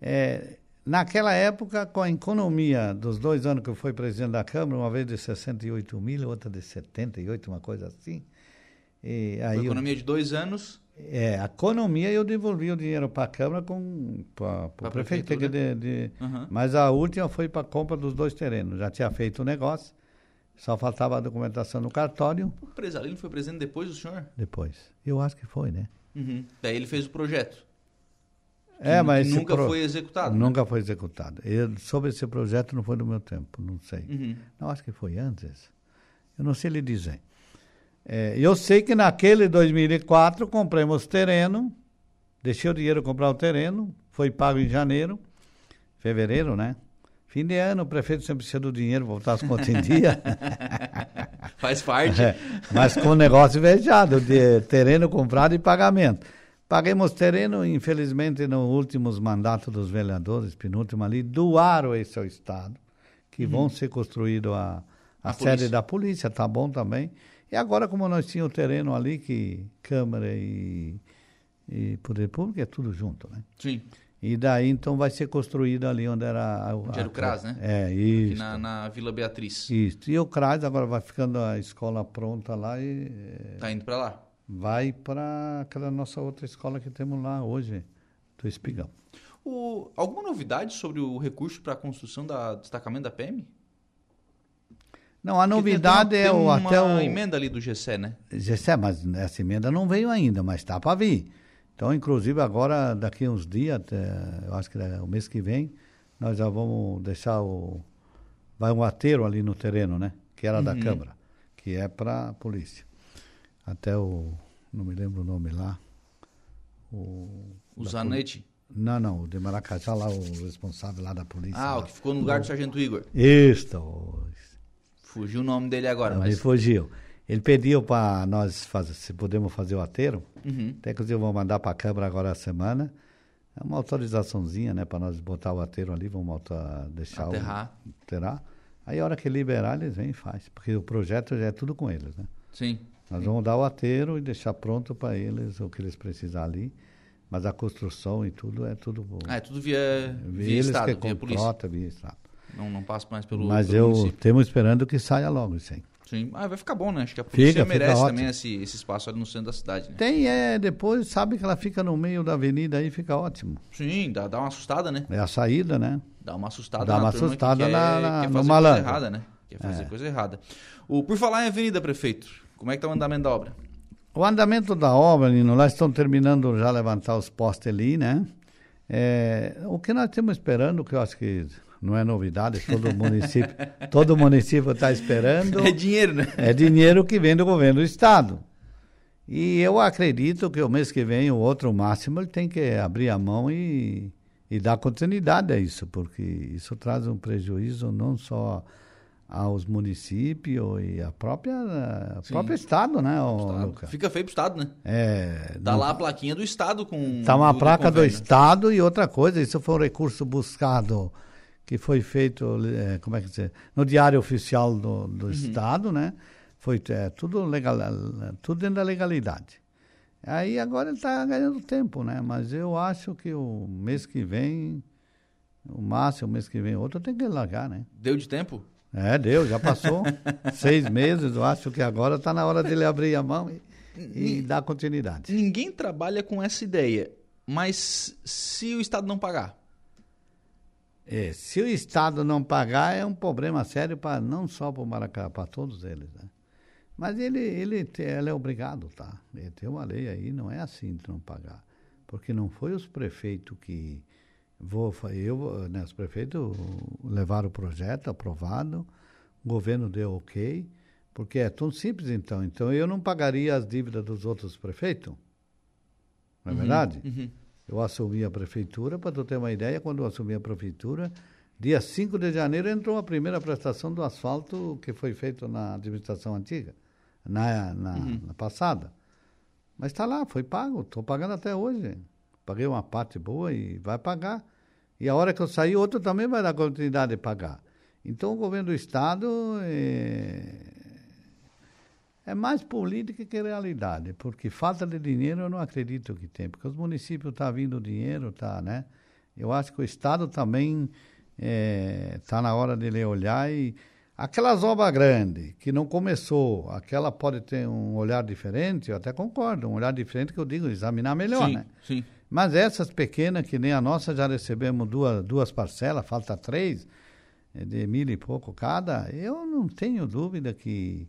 É, naquela época, com a economia dos dois anos que eu fui presidente da Câmara, uma vez de 68 mil, outra de 78, uma coisa assim, E aí a economia eu, de dois anos. É, a economia eu devolvi o dinheiro para a Câmara com para o prefeito. De, de, uhum. Mas a última foi para a compra dos dois terrenos. Já tinha feito o negócio, só faltava a documentação no cartório. O Presalino foi presidente depois do senhor? Depois. Eu acho que foi, né? Uhum. Daí ele fez o projeto. É, mas nunca pro... foi executado. Nunca né? foi executado. Eu, sobre esse projeto não foi do meu tempo, não sei. Uhum. Não, acho que foi antes. Eu não sei lhe dizer. É, eu sei que naquele 2004 compramos terreno, deixei o dinheiro comprar o terreno, foi pago em janeiro, fevereiro, né? Fim de ano, o prefeito sempre precisa do dinheiro, voltar as contas em dia. *laughs* Faz parte. É, mas com o negócio vejado, de terreno comprado e pagamento. Paguemos terreno, infelizmente, nos últimos mandatos dos vereadores, penúltimo ali, doaram esse ao Estado, que uhum. vão ser construído a, a, a sede polícia. da polícia, tá bom também. E agora, como nós tínhamos o terreno ali, que Câmara e, e Poder Público é tudo junto, né? Sim. E daí, então, vai ser construído ali onde era... A, onde era o CRAS, né? É, isso. Aqui na, na, Vila Beatriz. Isso. E o CRAS agora vai ficando a escola pronta lá e... Tá indo para lá? Vai para aquela nossa outra escola que temos lá hoje, do Espigão. O, alguma novidade sobre o recurso para a construção do destacamento da PM? Não, a novidade tem, tem é o até o emenda ali do GC, né? GC, mas essa emenda não veio ainda, mas está para vir. Então, inclusive agora daqui uns dias, eu acho que é o mês que vem, nós já vamos deixar o vai um ateiro ali no terreno, né? Que era uhum. da Câmara, que é para a polícia. Até o não me lembro o nome lá. O, o Zanetti. Não, não, o de Maracajá lá, o responsável lá da polícia. Ah, lá. o que ficou no lugar do Sargento Igor. Isso, Fugiu o nome dele agora, mas... Ele fugiu. Ele pediu para nós fazer, se podemos fazer o aterro. Uhum. Até que eu vou mandar para a Câmara agora a semana. É uma autorizaçãozinha, né? Para nós botar o aterro ali, vamos deixar Aterrar. o... Aterrar. Aí a hora que liberar, eles vêm e faz. Porque o projeto já é tudo com eles, né? Sim. Nós Sim. vamos dar o aterro e deixar pronto para eles o que eles precisarem ali. Mas a construção e tudo é tudo... Ah, é tudo via, via, via Estado, via polícia. Via Estado. Não, não passa mais pelo. Mas pelo eu município. temos esperando que saia logo isso aí. Sim, ah, vai ficar bom, né? Acho que a polícia fica, merece fica também esse, esse espaço ali no centro da cidade. Né? Tem, é, depois sabe que ela fica no meio da avenida aí, fica ótimo. Sim, dá, dá uma assustada, né? É a saída, né? Dá uma assustada Dá uma assustada que na, quer, na, quer no fazer malandro. coisa errada, né? Quer fazer é. coisa errada. O, por falar em avenida, prefeito, como é que tá o andamento da obra? O andamento da obra, Nino, lá estão terminando já levantar os postes ali, né? É, o que nós estamos esperando, que eu acho que não é novidade, todo município, *laughs* todo município está esperando. É dinheiro, né? É dinheiro que vem do governo do estado. E eu acredito que o mês que vem, o outro máximo, ele tem que abrir a mão e, e dar continuidade a isso, porque isso traz um prejuízo não só aos municípios e a própria a próprio estado, né, estado. Fica feio pro estado, né? É. Dá lá a plaquinha do estado com Tá uma do, placa do, do, estado e outra coisa, isso foi um recurso buscado que foi feito, é, como é que dizer, no diário oficial do, do uhum. estado, né? Foi é, tudo legal, tudo dentro da legalidade. Aí agora ele está ganhando tempo, né? Mas eu acho que o mês que vem, o máximo, o mês que vem, outro tem que largar, né? Deu de tempo? É, deu, já passou *laughs* seis meses, eu acho que agora está na hora dele abrir a mão e, e dar continuidade. Ninguém trabalha com essa ideia, mas se o Estado não pagar? É, se o Estado não pagar, é um problema sério para não só para o Maracá, para todos eles, né? Mas ele, ele, ele é obrigado, tá? Ele tem uma lei aí, não é assim de não pagar. Porque não foi os prefeitos que Vou, eu, né, os prefeitos levaram o projeto aprovado, o governo deu ok, porque é tão simples então. Então eu não pagaria as dívidas dos outros prefeitos, não é uhum, verdade? Uhum. Eu assumi a prefeitura, para tu ter uma ideia, quando eu assumi a prefeitura, dia 5 de janeiro entrou a primeira prestação do asfalto que foi feito na administração antiga, na, na, uhum. na passada. Mas está lá, foi pago, estou pagando até hoje. Paguei uma parte boa e vai pagar. E a hora que eu sair, outro também vai dar continuidade de pagar. Então, o governo do Estado é, é mais política que realidade, porque falta de dinheiro eu não acredito que tem, porque os municípios estão tá vindo dinheiro, tá, né? Eu acho que o Estado também está é, tá na hora dele olhar e Aquelas obras grandes, que não começou, aquela pode ter um olhar diferente, eu até concordo, um olhar diferente que eu digo, examinar melhor, sim, né? Sim. Mas essas pequenas, que nem a nossa, já recebemos duas, duas parcelas, falta três, é de mil e pouco cada, eu não tenho dúvida que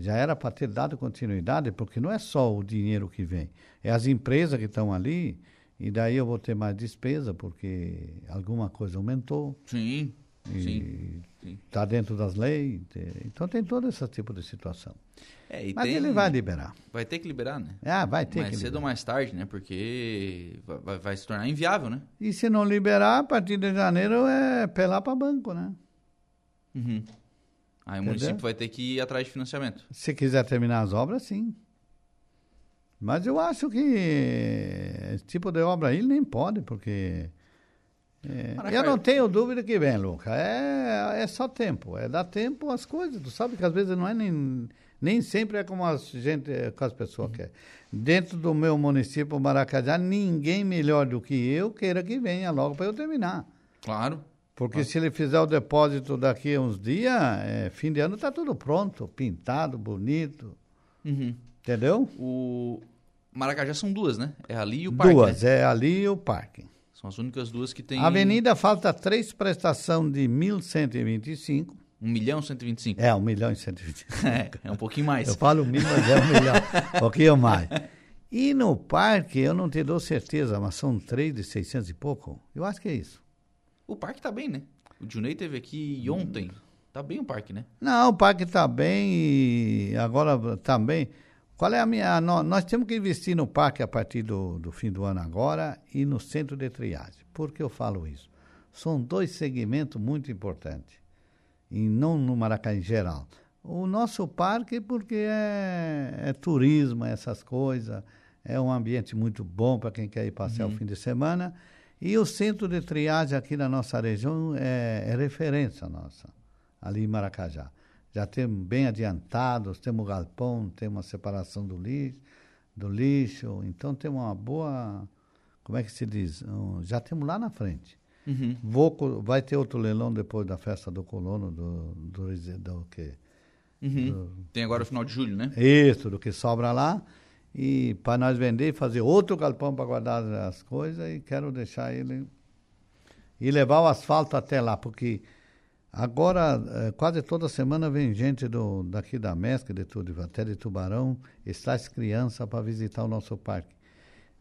já era para ter dado continuidade, porque não é só o dinheiro que vem, é as empresas que estão ali, e daí eu vou ter mais despesa, porque alguma coisa aumentou. Sim. Está dentro das leis, então tem todo esse tipo de situação. É, Mas tem, ele vai liberar. Vai ter que liberar, né? Ah, vai ter mais que cedo ou mais tarde, né? Porque vai, vai, se tornar inviável, né? E se não liberar, a partir de janeiro é pelar para banco, né? Uhum. Aí o município vai ter que ir atrás de financiamento. Se quiser terminar as obras, sim. Mas eu acho que esse tipo de obra aí nem pode, porque. É, eu não tenho dúvida que vem, Luca. É, é só tempo. É dar tempo às coisas. Tu sabe que às vezes não é nem, nem sempre é como a gente, como as pessoas uhum. querem. Dentro do meu município, Maracajá, ninguém melhor do que eu queira que venha logo para eu terminar. Claro. Porque claro. se ele fizer o depósito daqui a uns dias, é, fim de ano está tudo pronto, pintado, bonito. Uhum. Entendeu? O Maracajá são duas, né? É ali e o parque. Duas, né? é ali e o parque. São as únicas duas que tem. A avenida falta três prestação de 1.125. 1 milhão 125? É, 1 milhão e 125. *laughs* É, é um pouquinho mais. Eu falo mil, mas é um milhão. *laughs* um pouquinho mais. E no parque, eu não te dou certeza, mas são três de 600 e pouco. Eu acho que é isso. O parque tá bem, né? O Junei teve aqui ontem. Tá bem o parque, né? Não, o parque tá bem e agora também. Tá Qual é a minha. Nós, nós, temos que investir no parque a partir do, do fim do ano agora e no centro de triagem. Por que eu falo isso? São dois segmentos muito importantes. E não no Maracanã em geral. O nosso parque, porque é, é turismo, essas coisas, é um ambiente muito bom para quem quer ir passear uhum. o fim de semana. E o centro de triagem aqui na nossa região é, é referência nossa, ali em Maracajá já temos bem adiantados, temos galpão, temos uma separação do lixo, do lixo, então temos uma boa, como é que se diz? Um, já temos lá na frente. Uhum. Vou, vai ter outro leilão depois da festa do colono, do, do, do, do que? Uhum. Do, Tem agora o final de julho, né? Isso, do que sobra lá. E para nós vender e fazer outro galpão para guardar as coisas e quero deixar ele e levar o asfalto até lá, porque Agora, eh, quase toda semana vem gente do, daqui da Mesca, de tudo, até de Tubarão, estas crianças para visitar o nosso parque.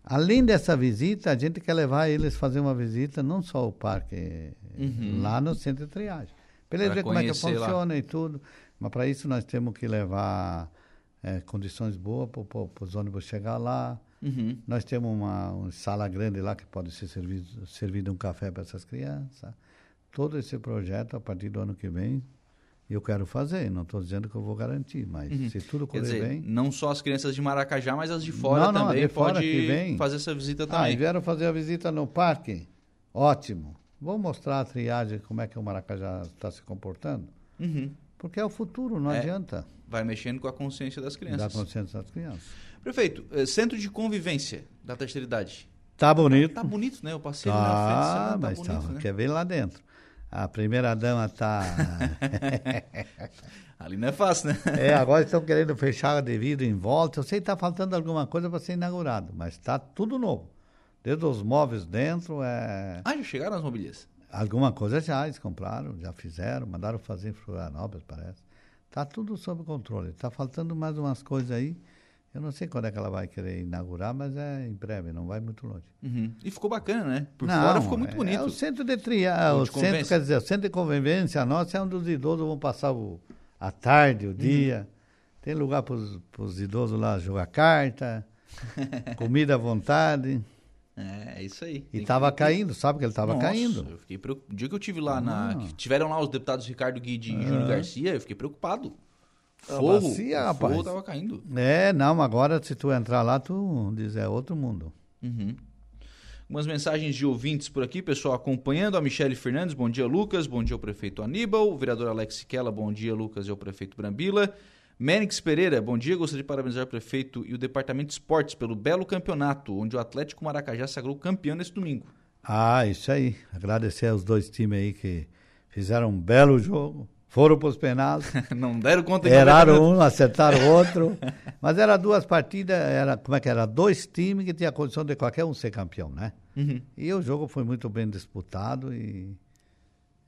Além dessa visita, a gente quer levar eles a fazer uma visita, não só o parque, uhum. lá no centro de triagem. Para eles verem como é que funciona lá. e tudo. Mas para isso nós temos que levar é, condições boas para os ônibus chegar lá. Uhum. Nós temos uma, uma, sala grande lá que pode ser servido, servido um café para essas crianças todo esse projeto a partir do ano que vem eu quero fazer. Não estou dizendo que eu vou garantir, mas uhum. se tudo correr dizer, bem. Não só as crianças de Maracajá, mas as de fora não, não, também de fora pode que vem. fazer essa visita Ah, também. e vieram fazer a visita no parque? Ótimo. Vou mostrar a triagem, como é que o Maracajá está se comportando. Uhum. Porque é o futuro, não é, adianta. Vai mexendo com a consciência das crianças. Da consciência das crianças. Prefeito, eh, centro de convivência da terceira idade. Tá bonito. Tá, tá bonito, né? Eu passei tá, na frente, tá mas bonito, tá, né? quer ver lá dentro. A primeira dama está. *laughs* Ali não é fácil, né? é, agora estão querendo fechar de vidro em volta. Eu sei que está faltando alguma coisa para ser inaugurado, mas está tudo novo. Desde os móveis dentro. É... Ah, já chegaram as mobílias? Alguma coisa já, eles compraram, já fizeram, mandaram fazer em Florianópolis, parece. Está tudo sob controle. Está faltando mais umas coisas aí. Eu não sei quando é que ela vai querer inaugurar, mas é em breve, não vai muito longe. Uhum. E ficou bacana, né? Por não, fora ficou muito é, bonito. É o centro de triar, o, de centro, quer dizer, o centro de convivência nosso é onde os idosos vão passar o, a tarde, o dia. Uhum. Tem lugar para os idosos lá jogar carta, *laughs* comida à vontade. É, é isso aí. E estava que... caindo, sabe que ele estava caindo. Eu fiquei preocupado. O dia que eu tive lá, ah. na, que tiveram lá os deputados Ricardo Guide e ah. Júnior Garcia, eu fiquei preocupado. Forro, bacia, o rapaz. forro tava caindo. É, não, agora se tu entrar lá, tu diz, é outro mundo. Uhum. Umas mensagens de ouvintes por aqui, pessoal acompanhando. A Michele Fernandes, bom dia, Lucas. Bom dia ao prefeito Aníbal. O vereador Alex Siquela, bom dia, Lucas, e ao prefeito Brambila. Menix Pereira, bom dia. Gostaria de parabenizar o prefeito e o departamento de esportes pelo belo campeonato, onde o Atlético Maracajá sagrou campeão neste domingo. Ah, isso aí. Agradecer aos dois times aí que fizeram um belo jogo. Foram para os penais. *laughs* não deram conta de Erraram um, acertaram o outro. *laughs* Mas era duas partidas, era, como é que era? Dois times que tinham a condição de qualquer um ser campeão, né? Uhum. E o jogo foi muito bem disputado e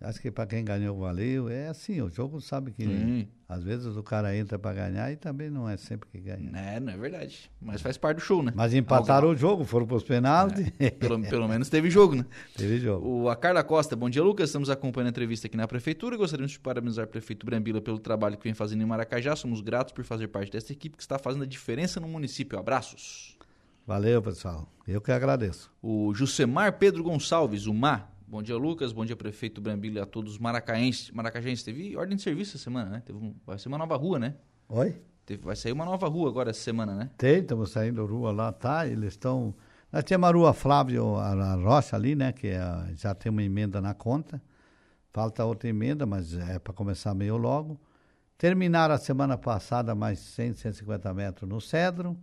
Acho que para quem ganhou valeu. É assim, o jogo sabe que às vezes o cara entra para ganhar e também não é sempre que ganha. É, não é verdade. Mas faz parte do show, né? Mas empataram o jogo, foram para os penaltis. É. Pelo, pelo menos teve jogo, né? *laughs* Teve jogo. O, a Carla Costa, bom dia, Lucas. Estamos acompanhando a entrevista aqui na Prefeitura. Gostaríamos de parabenizar o prefeito Brambila pelo trabalho que vem fazendo em Maracajá. Somos gratos por fazer parte dessa equipe que está fazendo a diferença no município. Abraços. Valeu, pessoal. Eu que agradeço. O Jusemar Pedro Gonçalves, o MA, Bom dia, Lucas. Bom dia, prefeito Brambila e a todos os maracaenses. Maracajenses. Teve ordem de serviço essa semana, né? Teve um, vai ser uma nova rua, né? Oi? Teve, vai sair uma nova rua agora essa semana, né? Tem, estamos saindo rua lá, tá? Eles estão... Nós temos a rua Flávio Rocha ali, né? Que é, já tem uma emenda na conta. Falta outra emenda, mas é para começar meio logo. Terminaram a semana passada mais 100, 150 metros no Cedro.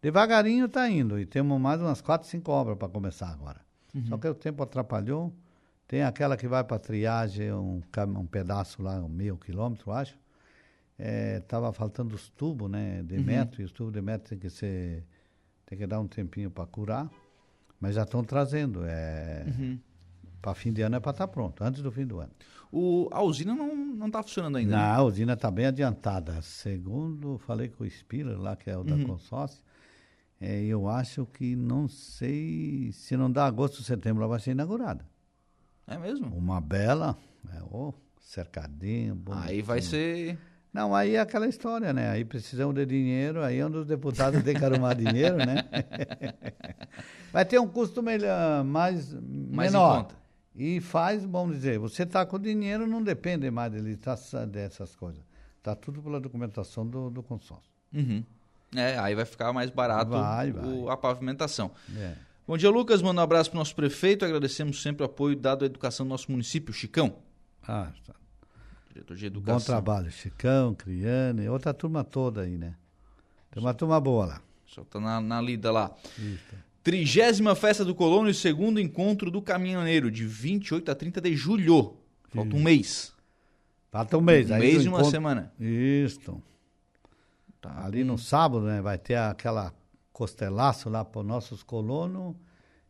Devagarinho está indo. E temos mais umas 4, 5 obras para começar agora. Uhum. Só que o tempo atrapalhou. Tem aquela que vai para triagem, um, um pedaço lá, um meio quilômetro, acho. Estava é, faltando os tubos, né, de uhum. metro, e os tubos de metro tem que ser, tem que dar um tempinho para curar, mas já estão trazendo. É, uhum. Para fim de ano é para estar tá pronto, antes do fim do ano. O, a usina não está funcionando ainda? Não, né? a usina está bem adiantada. Segundo, falei com o Spiller lá, que é o uhum. da consórcio, é, eu acho que não sei se não dá agosto, setembro, ela vai ser inaugurada. É mesmo? Uma bela, é, oh, cercadinho. Bonitinho. Aí vai ser. Não, aí é aquela história, né? Aí precisamos de dinheiro, aí é onde os deputados têm que arrumar dinheiro, né? *laughs* vai ter um custo melhor, mais, mais menor. E faz, vamos dizer, você está com dinheiro, não depende mais de licitação dessas coisas. Está tudo pela documentação do, do consórcio. Uhum. É, aí vai ficar mais barato vai, o, a pavimentação. É. Bom dia, Lucas. Manda um abraço para o nosso prefeito. Agradecemos sempre o apoio dado à educação do nosso município. Chicão. Ah, tá. Diretor de Educação. Bom trabalho. Chicão, Criane, outra turma toda aí, né? Tem uma turma boa lá. Só tá na, na lida lá. Isso. Trigésima Festa do Colono e segundo encontro do Caminhoneiro, de 28 a 30 de julho. Falta Isso. um mês. Falta um mês. Um mês e uma encontro... semana. Isso. Tá. Ali no sábado, né? Vai ter aquela costelaço lá para os nossos colonos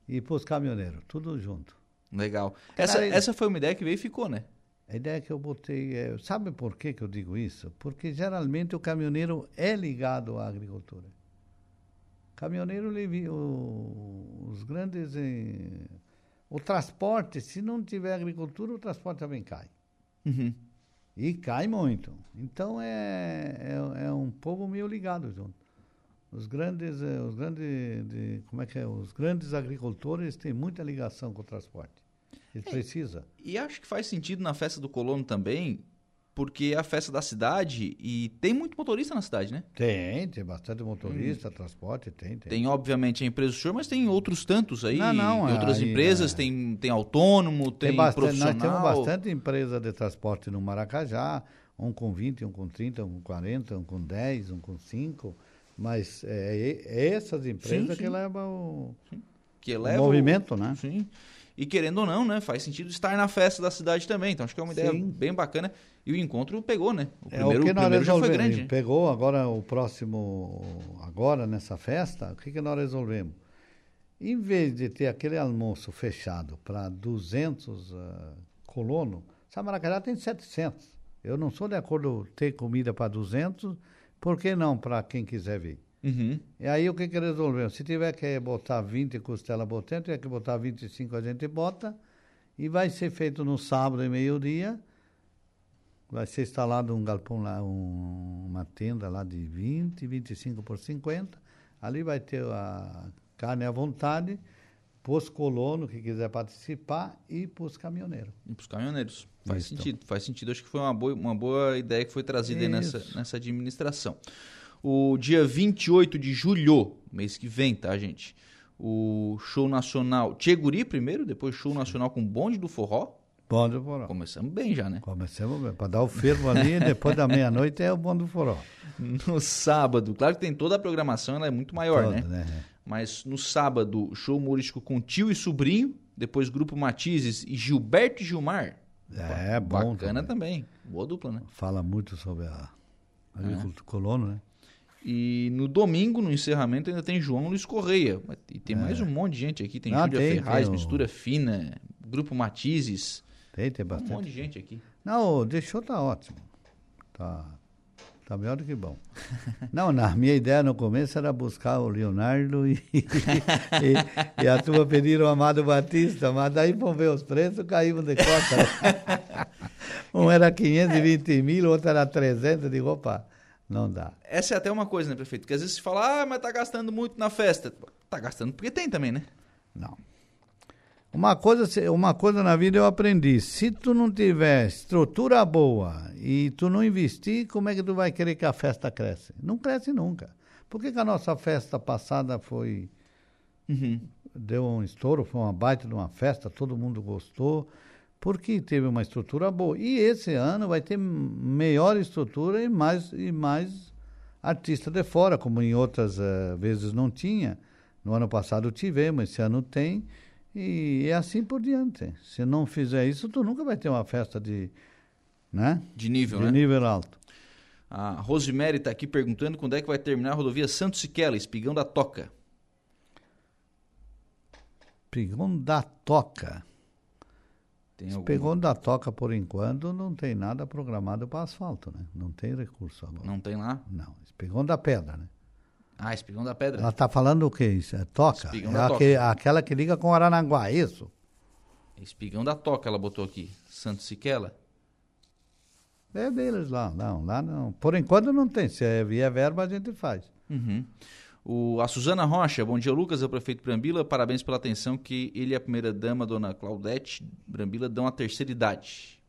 e para os caminhoneiros, tudo junto. Legal. Essa, Cara, essa foi uma ideia que veio e ficou, né? A ideia que eu botei é, sabe por que, que eu digo isso? Porque geralmente o caminhoneiro é ligado à agricultura. Caminhoneiro, o, os grandes. Eh, o transporte, se não tiver agricultura, o transporte também cai. Uhum. E cai muito. Então é, é, é um povo meio ligado junto. Os grandes, eh, os grandes, de, como é que é? Os grandes agricultores têm muita ligação com o transporte. Eles é, precisam. E acho que faz sentido na festa do colono também, porque é a festa da cidade e tem muito motorista na cidade, né? Tem, tem bastante motorista, hum. transporte, tem, tem. Tem, obviamente, a empresa do senhor, mas tem outros tantos aí. Não, não. Tem outras aí, empresas, é... tem, tem autônomo, tem, tem bastante, profissional. Nós temos bastante empresa de transporte no Maracajá, um com 20, um com 30, um com 40, um com 10, um com 5. Mas é, é essas empresas sim, sim. que levam o, que leva o movimento, o, né? Sim. E querendo ou não, né? Faz sentido estar na festa da cidade também. Então acho que é uma ideia sim. bem bacana. E o encontro pegou, né? O primeiro, é o que nós primeiro já foi grande. Pegou agora o próximo, agora nessa festa, o que, que nós resolvemos? Em vez de ter aquele almoço fechado para 200 uh, colonos, Samaracajá tem 700. Eu não sou de acordo ter comida para 200 por que não para quem quiser vir? Uhum. E aí o que que resolveu? Se tiver que botar 20 costela botando, tiver que botar 25 a gente bota. E vai ser feito no sábado e meio-dia. Vai ser instalado um galpão lá, um, uma tenda lá de 20, 25 por 50. Ali vai ter a carne à vontade para os colonos que quiser participar e para os caminhoneiros. E para os caminhoneiros. Faz Isso. sentido, faz sentido. Acho que foi uma boa, uma boa ideia que foi trazida nessa, nessa administração. O dia 28 de julho, mês que vem, tá, gente? O show nacional. Tcheguri primeiro, depois show nacional com bonde do forró. Bonde do forró. Começamos bem já, né? Começamos bem. Para dar o fervo ali, *laughs* depois da meia-noite é o bonde do forró. No sábado, claro que tem toda a programação, ela é muito maior, Toda, né? né? Mas no sábado, show humorístico com tio e sobrinho, depois grupo Matizes e Gilberto e Gilmar. É, bom. Bacana também. também. Boa dupla, né? Fala muito sobre a agricultura é. colono, né? E no domingo, no encerramento, ainda tem João Luiz Correia. E tem é. mais um monte de gente aqui. Tem ah, Júlia tem, Ferraz, tem Mistura Fina, Grupo Matizes. Tem, tem bastante. Um monte de gente aqui. Não, deixou tá ótimo. Tá, tá melhor do que bom. *laughs* Não, na minha ideia no começo era buscar o Leonardo e, *laughs* e, e a turma pediram o Amado Batista, mas daí vão ver os preços, caímos de costa. Né? *laughs* um era 520 mil, outro era 300, digo, opa não dá. Essa é até uma coisa, né, prefeito? Porque às vezes se fala, ah, mas tá gastando muito na festa. Tá gastando porque tem também, né? Não. Uma coisa, uma coisa na vida eu aprendi. Se tu não tiver estrutura boa e tu não investir, como é que tu vai querer que a festa cresça? Não cresce nunca. Por que, que a nossa festa passada foi. Uhum. Deu um estouro, foi uma baita de uma festa, todo mundo gostou porque teve uma estrutura boa. E esse ano vai ter melhor estrutura e mais, e mais artista de fora, como em outras uh, vezes não tinha. No ano passado tivemos, esse ano tem, e é assim por diante. Se não fizer isso, tu nunca vai ter uma festa de, né? de nível, de né? nível alto. A Rosemary está aqui perguntando quando é que vai terminar a rodovia Santos Siquela, Espigão da Toca. Espigão da Toca. Tem algum... Da toca por enquanto, não tem nada programado para asfalto, né? Não tem recurso agora. Não tem lá? Não, espigão da pedra, né? Ah, espigão da pedra. Ela está falando o que isso? É toca? Espigão é da aquele, toca. aquela que liga com Aranaguá, é isso? Espigão da toca, ela botou aqui. Santo Siquela? É deles lá, não, lá não. Por enquanto não tem. Se vier verba, a gente faz. Uhum. O, a Suzana Rocha, bom dia, Lucas, é o prefeito Brambila. Parabéns pela atenção que ele e a primeira-dama, dona Claudete Brambila, dão à terceira idade.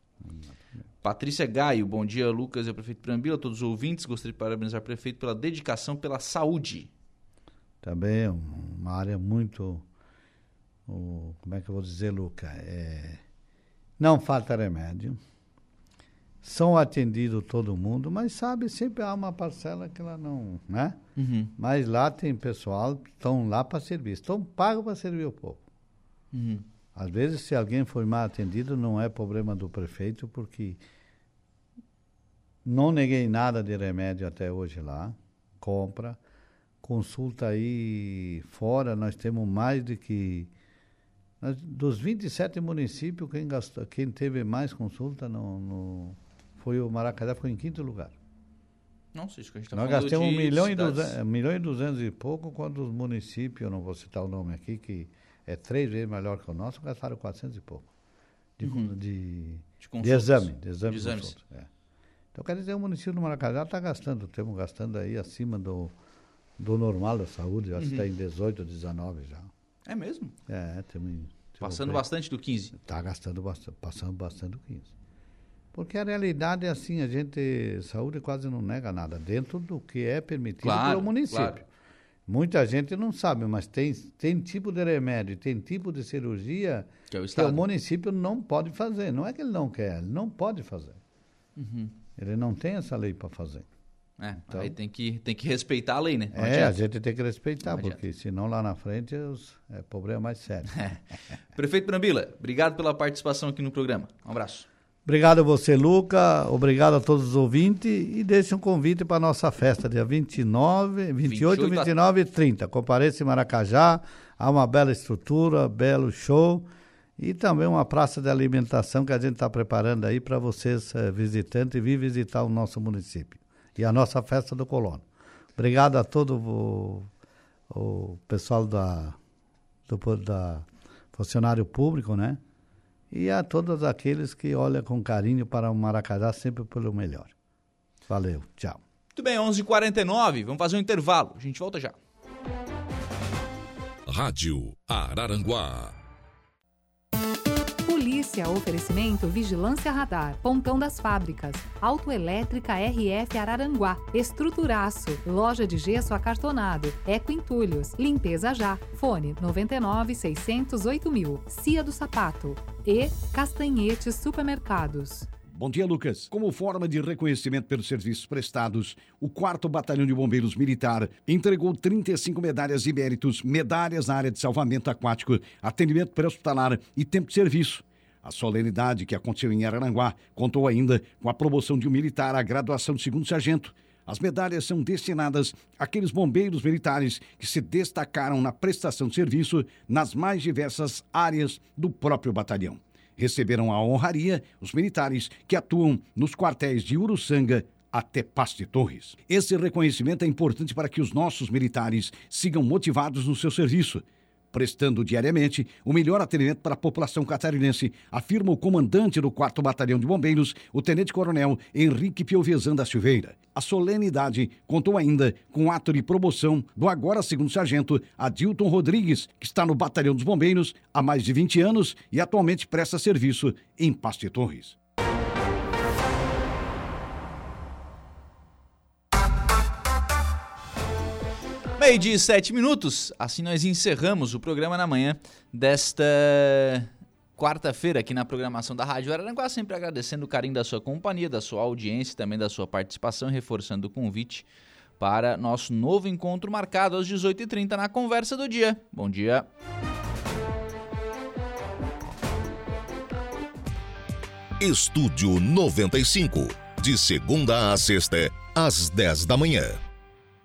Patrícia Gaio, bom dia, Lucas, é o prefeito Brambila. Todos os ouvintes, gostaria de parabenizar o prefeito pela dedicação pela saúde. Também é uma área muito. O, como é que eu vou dizer, Lucas? É, não falta remédio são atendidos todo mundo, mas sabe, sempre há uma parcela que ela não, né? Uhum. Mas lá tem pessoal, estão lá para servir, estão pagos para servir o povo. Uhum. Às vezes, se alguém foi mal atendido, não é problema do prefeito, porque não neguei nada de remédio até hoje lá, compra, consulta aí fora, nós temos mais de que dos 27 municípios, quem, gastou, quem teve mais consulta no, no foi o Maracajá ficou em quinto lugar. Nossa, isso que a gente está Nós gastamos um milhão, e duzentos, um milhão e duzentos e pouco, quando os municípios, eu não vou citar o nome aqui, que é três vezes melhor que o nosso, gastaram quatrocentos e pouco. De, uhum. de, de, de, exame. De exame de exames. É. Então, quer dizer, o município do Maracajá está gastando, estamos gastando aí acima do, do normal da saúde, acho que está uhum. em 18, 19 já. É mesmo? É, temos. Passando bastante do 15. Está gastando bastante, passando bastante do 15. Porque a realidade é assim, a gente, saúde quase não nega nada, dentro do que é permitido claro, pelo município. Claro. Muita gente não sabe, mas tem, tem tipo de remédio, tem tipo de cirurgia que, é o, que o, município não pode fazer. Não é que ele não quer, ele não pode fazer. Uhum. Ele não tem essa lei para fazer. É, então, aí tem que, tem que respeitar a lei, né? Não é, adianta. a gente tem que respeitar, porque senão lá na frente os, é problema mais sério. *laughs* Prefeito Brambila, obrigado pela participação aqui no programa. Um abraço. Obrigado a você, Luca. Obrigado a todos os ouvintes. E deixe um convite para a nossa festa, dia 29, 28, 28 29 e 30. Compareça em Maracajá. Há uma bela estrutura, belo show. E também uma praça de alimentação que a gente está preparando aí para vocês, eh, visitantes, vir visitar o nosso município. E a nossa festa do colono. Obrigado a todo o, o pessoal da, do da funcionário público, né? e a todos aqueles que olham com carinho para o Maracajá sempre pelo melhor. Valeu, tchau. Muito bem, 11:49. h 49 vamos fazer um intervalo. A gente volta já. Rádio Araranguá. Polícia, oferecimento Vigilância Radar, Pontão das Fábricas, Autoelétrica RF Araranguá, Estruturaço, Loja de Gesso Acartonado, Eco Entulhos, Limpeza Já, Fone 99 608 mil, Cia do Sapato e Castanhetes Supermercados. Bom dia, Lucas. Como forma de reconhecimento pelos serviços prestados, o 4 Batalhão de Bombeiros Militar entregou 35 medalhas de méritos, medalhas na área de salvamento aquático, atendimento pré-hospitalar e tempo de serviço A solenidade que aconteceu em Araranguá contou ainda com a promoção de um militar à graduação de segundo sargento. As medalhas são destinadas àqueles bombeiros militares que se destacaram na prestação de serviço nas mais diversas áreas do próprio batalhão. Receberam a honraria os militares que atuam nos quartéis de Uruçanga até Paste Torres. Esse reconhecimento é importante para que os nossos militares sigam motivados no seu serviço prestando diariamente o melhor atendimento para a população catarinense, afirma o comandante do 4 Batalhão de Bombeiros, o tenente-coronel Henrique Piovesan da Silveira. A solenidade contou ainda com o ato de promoção do agora segundo sargento Adilton Rodrigues, que está no Batalhão dos Bombeiros há mais de 20 anos e atualmente presta serviço em Paste Torres. Meio de sete minutos, assim nós encerramos o programa na manhã desta quarta-feira aqui na programação da Rádio Araranguá, sempre agradecendo o carinho da sua companhia, da sua audiência, também da sua participação, reforçando o convite para nosso novo encontro marcado às 18h30 na Conversa do Dia. Bom dia. Estúdio 95, de segunda a sexta, às 10 da manhã.